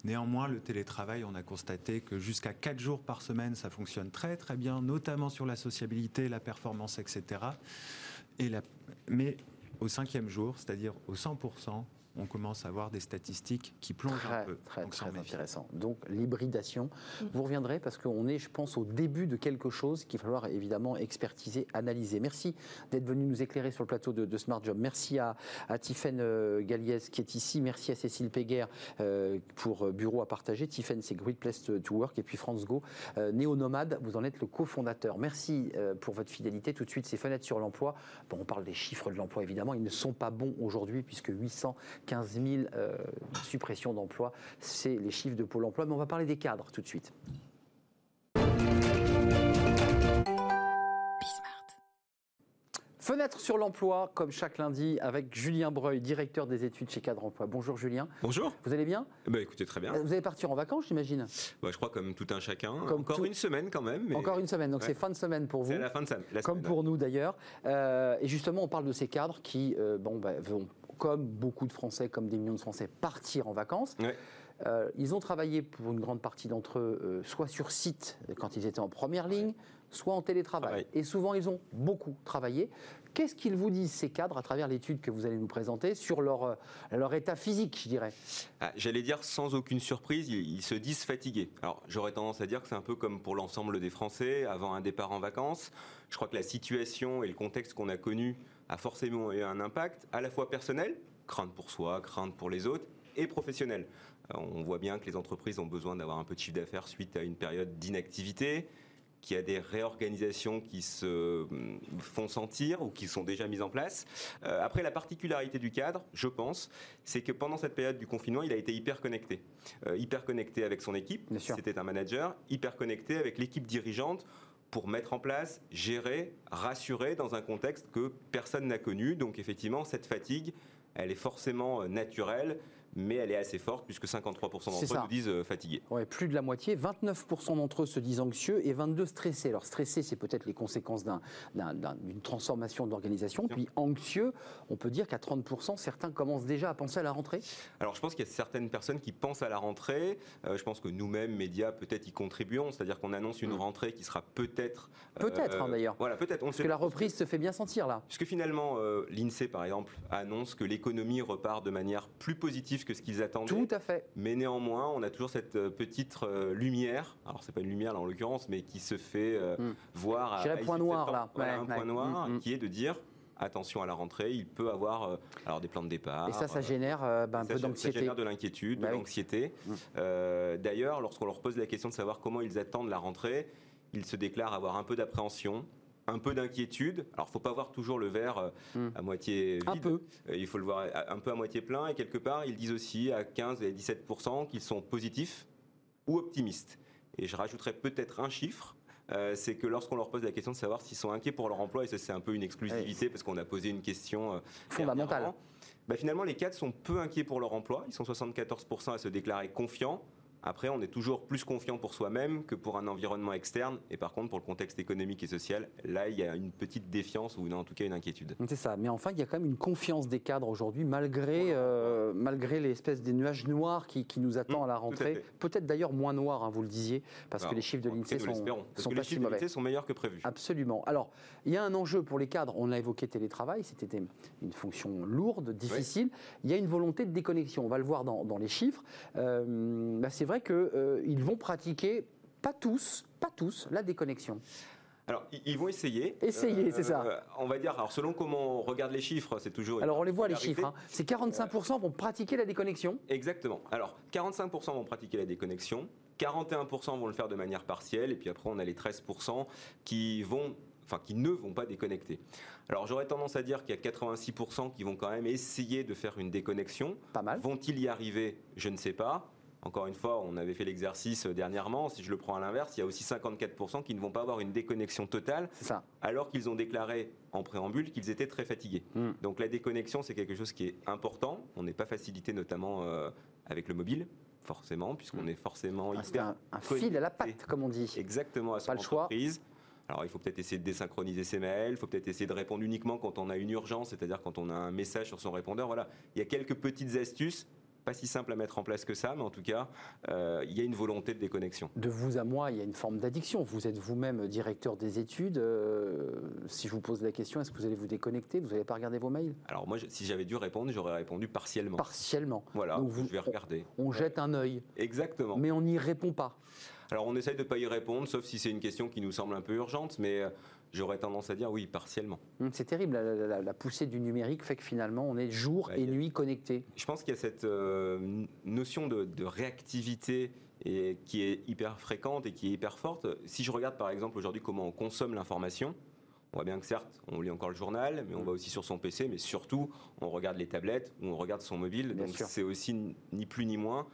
Néanmoins, le télétravail, on a constaté que jusqu'à 4 jours par semaine, ça fonctionne très très bien, notamment sur la sociabilité, la performance, etc. Mais au cinquième jour, c'est-à-dire au 100%, on commence à avoir des statistiques qui plongent
un
peu.
Très, très intéressant. Donc l'hybridation, vous reviendrez parce qu'on est, je pense, au début de quelque chose qu'il va falloir évidemment expertiser, analyser. Merci d'être venu nous éclairer sur le plateau de, Smart Job. Merci à, à Tiffaine euh, Galliès qui est ici. Merci à Cécile Péguer euh, pour euh, Bureau à partager. Tiffaine, c'est Great Place to Work. Et puis France Go, Néo-Nomade, vous en êtes le cofondateur. Merci pour votre fidélité. Tout de suite, ces fenêtres sur l'emploi. Bon, on parle des chiffres de l'emploi, évidemment. Ils ne sont pas bons aujourd'hui puisque 800 15 000 euh, suppressions d'emplois. C'est les chiffres de Pôle emploi. Mais on va parler des cadres tout de suite. Fenêtre sur l'emploi, comme chaque lundi, avec Julien Breuil, directeur des études chez Cadre Emploi. Bonjour Julien.
Bonjour.
Vous allez bien?
Bah, Écoutez, très bien.
Vous allez partir en vacances, j'imagine?
Bah, Je crois comme tout un chacun. Encore une semaine quand même.
Encore une semaine, donc c'est fin de semaine pour vous.
C'est la fin de semaine.
comme pour nous d'ailleurs. Euh, et justement, on parle de ces cadres qui euh, bon, bah, vont comme beaucoup de Français, comme des millions de Français, partir en vacances. Euh, ils ont travaillé pour une grande partie d'entre eux, euh, soit sur site quand ils étaient en première ligne, soit en télétravail. Et souvent, ils ont beaucoup travaillé. Qu'est-ce qu'ils vous disent, ces cadres, à travers l'étude que vous allez nous présenter, sur leur, euh, leur état physique, je dirais?
Ah, J'allais dire, sans aucune surprise, ils, se disent fatigués. Alors, j'aurais tendance à dire que c'est un peu comme pour l'ensemble des Français, avant un départ en vacances. Je crois que la situation et le contexte qu'on a connu a forcément eu un impact à la fois personnel, crainte pour soi, crainte pour les autres, et professionnel. Euh, on voit bien que les entreprises ont besoin d'avoir un peu de chiffre d'affaires suite à une période d'inactivité, qu'il y a des réorganisations qui se hum, font sentir ou qui sont déjà mises en place. Euh, après, la particularité du cadre, je pense, c'est que pendant cette période du confinement, il a été hyper connecté. Euh, hyper connecté avec son équipe, c'était un manager, hyper connecté avec l'équipe dirigeante pour mettre en place, gérer, rassurer dans un contexte que personne n'a connu. Donc effectivement, cette fatigue, elle est forcément euh, naturelle mais elle est assez forte puisque 53% d'entre eux nous disent euh, fatigués.
Ouais, plus de la moitié, 29% d'entre eux se disent anxieux et 22 stressés. Alors stressé, c'est peut-être les conséquences d'une transformation d'organisation. Puis anxieux, on peut dire qu'à 30%, certains commencent déjà à penser à la rentrée.
Alors je pense qu'il y a certaines personnes qui pensent à la rentrée. Euh, je pense que nous-mêmes, médias, peut-être y contribuons. C'est-à-dire qu'on annonce une mm. rentrée qui sera peut-être...
Peut-être hein, d'ailleurs.
Voilà, peut-être.
Parce que la reprise se fait bien sentir là.
Puisque finalement, l'INSEE par exemple annonce que l'économie repart de manière plus positive que ce qu'ils attendaient.
Tout à fait.
Mais néanmoins, on a toujours cette euh, petite euh, lumière, alors c'est pas une lumière là en l'occurrence, mais qui se fait euh, hmm. voir.
à, point noir là.
un point noir hmm, hmm. qui est de dire attention à la rentrée, il peut avoir alors des plans de départ.
Et ça, ça génère ben, un peu d'anxiété.
Ça génère de l'inquiétude, de bah l'anxiété. D'ailleurs, lorsqu'on leur pose la question de savoir comment ils attendent la rentrée, ils se déclarent avoir un peu d'appréhension, un peu d'inquiétude. Alors, faut pas voir toujours le verre euh, hmm. à moitié vide.
Un peu.
Euh, il faut le voir un peu à moitié plein. Et quelque part, ils disent aussi à 15 et 17 qu'ils sont positifs ou optimistes. Et je rajouterais peut-être un chiffre. Euh, c'est que lorsqu'on leur pose la question de savoir s'ils sont inquiets pour leur emploi, et ça c'est un peu une exclusivité parce qu'on a posé une question
fondamentale.
Bah, finalement, les cadres sont peu inquiets pour leur emploi. Ils sont 74% à se déclarer confiants. Après, on est toujours plus confiant pour soi-même que pour un environnement externe. Et par contre, pour le contexte économique et social, là, il y a une petite défiance ou en tout cas une inquiétude.
C'est ça. Mais enfin, il y a quand même une confiance des cadres aujourd'hui, malgré, euh, malgré l'espèce des nuages noirs qui, qui nous attend
Mmh,
à la rentrée. Peut-être d'ailleurs moins noirs, hein, vous le disiez, parce que les chiffres de l'INSEE sont,
parce
sont
que
pas
les
si
chiffres de
mauvais.
l'INSEE sont meilleurs que prévu.
Absolument. Alors, il y a un enjeu pour les cadres. On a évoqué télétravail. C'était une fonction lourde, difficile. Il y a une volonté de déconnexion. On va le voir dans, dans les chiffres. Euh, bah, c'est vrai qu'ils vont pratiquer, pas tous, pas tous, la déconnexion.
Alors, ils vont essayer.
Essayer, c'est ça.
On va dire, alors selon comment on regarde les chiffres, c'est toujours.
Alors, on les voit, les chiffres. hein. C'est 45% vont pratiquer la déconnexion.
Exactement. Alors, 45% vont pratiquer la déconnexion, 41% vont le faire de manière partielle, et puis après, on a les 13% qui vont. Enfin, qui ne vont pas déconnecter. Alors, j'aurais tendance à dire qu'il y a 86% qui vont quand même essayer de faire une déconnexion.
Pas mal.
Vont-ils y arriver? Je ne sais pas. Encore une fois, on avait fait l'exercice dernièrement. Si je le prends à l'inverse, il y a aussi 54% qui ne vont pas avoir une déconnexion totale,
ça.
alors qu'ils ont déclaré en préambule qu'ils étaient très fatigués.
Mm.
Donc la déconnexion, c'est quelque chose qui est important. On n'est pas facilité notamment euh, avec le mobile, forcément, puisqu'on est forcément
Ah,
hyper
un, un fil à la patte, comme on dit.
exactement à son
Pas le choix.
entreprise. Alors il faut peut-être essayer de désynchroniser ses mails, il faut peut-être essayer de répondre uniquement quand on a une urgence, c'est-à-dire quand on a un message sur son répondeur. Voilà, il y a quelques petites astuces, pas si simples à mettre en place que ça, mais en tout cas, euh, il y a une volonté de déconnexion.
De vous à moi, il y a une forme d'addiction. Vous êtes vous-même directeur des études. Euh, si je vous pose la question, est-ce que vous allez vous déconnecter? Vous n'allez pas regarder vos mails?
Alors moi, je- si j'avais dû répondre, j'aurais répondu partiellement.
Partiellement.
Voilà,
Donc vous-
je vais regarder.
On jette un œil,
Exactement.
mais on n'y répond pas.
Alors on essaye de ne pas y répondre, sauf si c'est une question qui nous semble un peu urgente, mais euh, j'aurais tendance à dire oui, partiellement.
Hum, C'est terrible, la, la- la- la poussée du numérique fait que finalement on est jour et
a-
nuit connectés.
Je pense qu'il y a cette euh, notion de, de réactivité et qui est hyper fréquente et qui est hyper forte. Si je regarde par exemple aujourd'hui comment on consomme l'information, on voit bien que certes, on lit encore le journal, mais on va aussi sur son PC, mais surtout, on regarde les tablettes ou on regarde son mobile.
Bien
Donc c'est aussi ni plus ni moins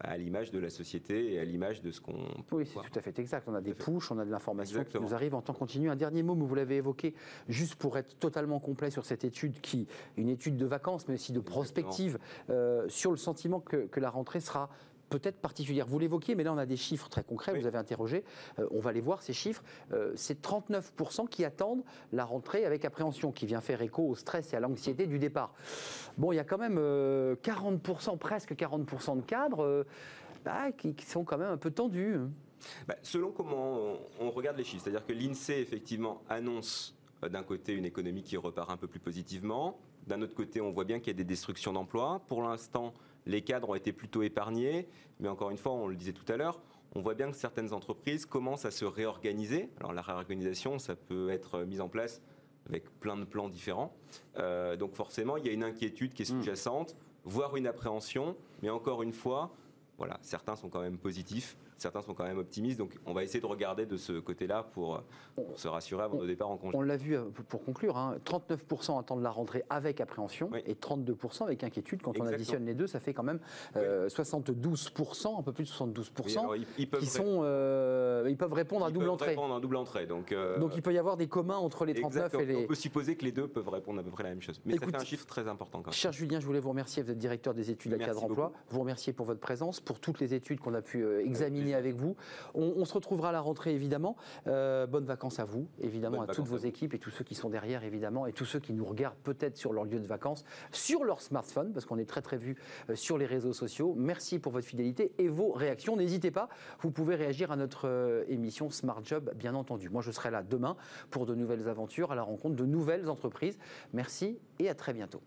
à l'image de la société et à l'image de ce qu'on peut
Oui, c'est tout à fait exact. On a des
Tout
pushs, on a de l'information qui nous arrive en temps continu. Un dernier mot, mais vous l'avez évoqué, juste pour être totalement complet sur cette étude, qui une étude de vacances, mais aussi de prospective, euh, sur le sentiment que, que la rentrée sera peut-être particulière. Vous l'évoquiez, mais là on a des chiffres très concrets,
Oui.
vous avez interrogé, Euh, on va les voir ces chiffres. Euh, c'est 39% qui attendent la rentrée avec appréhension, qui vient faire écho au stress et à l'anxiété du départ. Bon, il y a quand même euh, 40%, presque 40% de cadres euh, bah, qui, qui sont quand même un peu tendus. hein.
Bah, selon comment on, regarde les chiffres, c'est-à-dire que l'INSEE effectivement annonce euh, d'un côté une économie qui repart un peu plus positivement, d'un autre côté on voit bien qu'il y a des destructions d'emplois. Pour l'instant, les cadres ont été plutôt épargnés, mais encore une fois, on le disait tout à l'heure, on voit bien que certaines entreprises commencent à se réorganiser. Alors la réorganisation, ça peut être mis en place avec plein de plans différents. Euh, donc forcément, il y a une inquiétude qui est sous-jacente, voire une appréhension, mais encore une fois, voilà, certains sont quand même positifs, certains sont quand même optimistes. Donc, on va essayer de regarder de ce côté-là pour, euh, pour se rassurer avant
on-
nos départs en congé.
On l'a vu euh, pour conclure, hein, 39% attendent la rentrée avec appréhension
Oui.
et 32% avec inquiétude. Quand on additionne les deux, ça fait quand même euh, 72%, un peu plus de 72%,
Oui, alors, ils, ils peuvent
qui sont, euh, ils peuvent répondre à double
peuvent
entrée.
répondre à double entrée. Donc, euh,
Donc il peut y avoir des communs entre les 39
exactement.
et les.
On peut supposer que les deux peuvent répondre à peu près la même chose. Mais
Écoute-
ça fait un chiffre très important quand même.
Cher Julien, je voulais vous remercier. Vous êtes directeur des études à cadre emploi. Vous remercier pour votre présence, pour toutes les études qu'on a pu euh, avec vous. On, on se retrouvera à la rentrée, évidemment. Euh, bonnes vacances à vous, évidemment,
Bonnes
à toutes vos
à
équipes et tous ceux qui sont derrière, évidemment, et tous ceux qui nous regardent peut-être sur leur lieu de vacances, sur leur smartphone, parce qu'on est très très vu euh, sur les réseaux sociaux. Merci pour votre fidélité et vos réactions. N'hésitez pas, vous pouvez réagir à notre euh, émission Smart Job, bien entendu. Moi, je serai là demain pour de nouvelles aventures, à la rencontre de nouvelles entreprises. Merci et à très bientôt.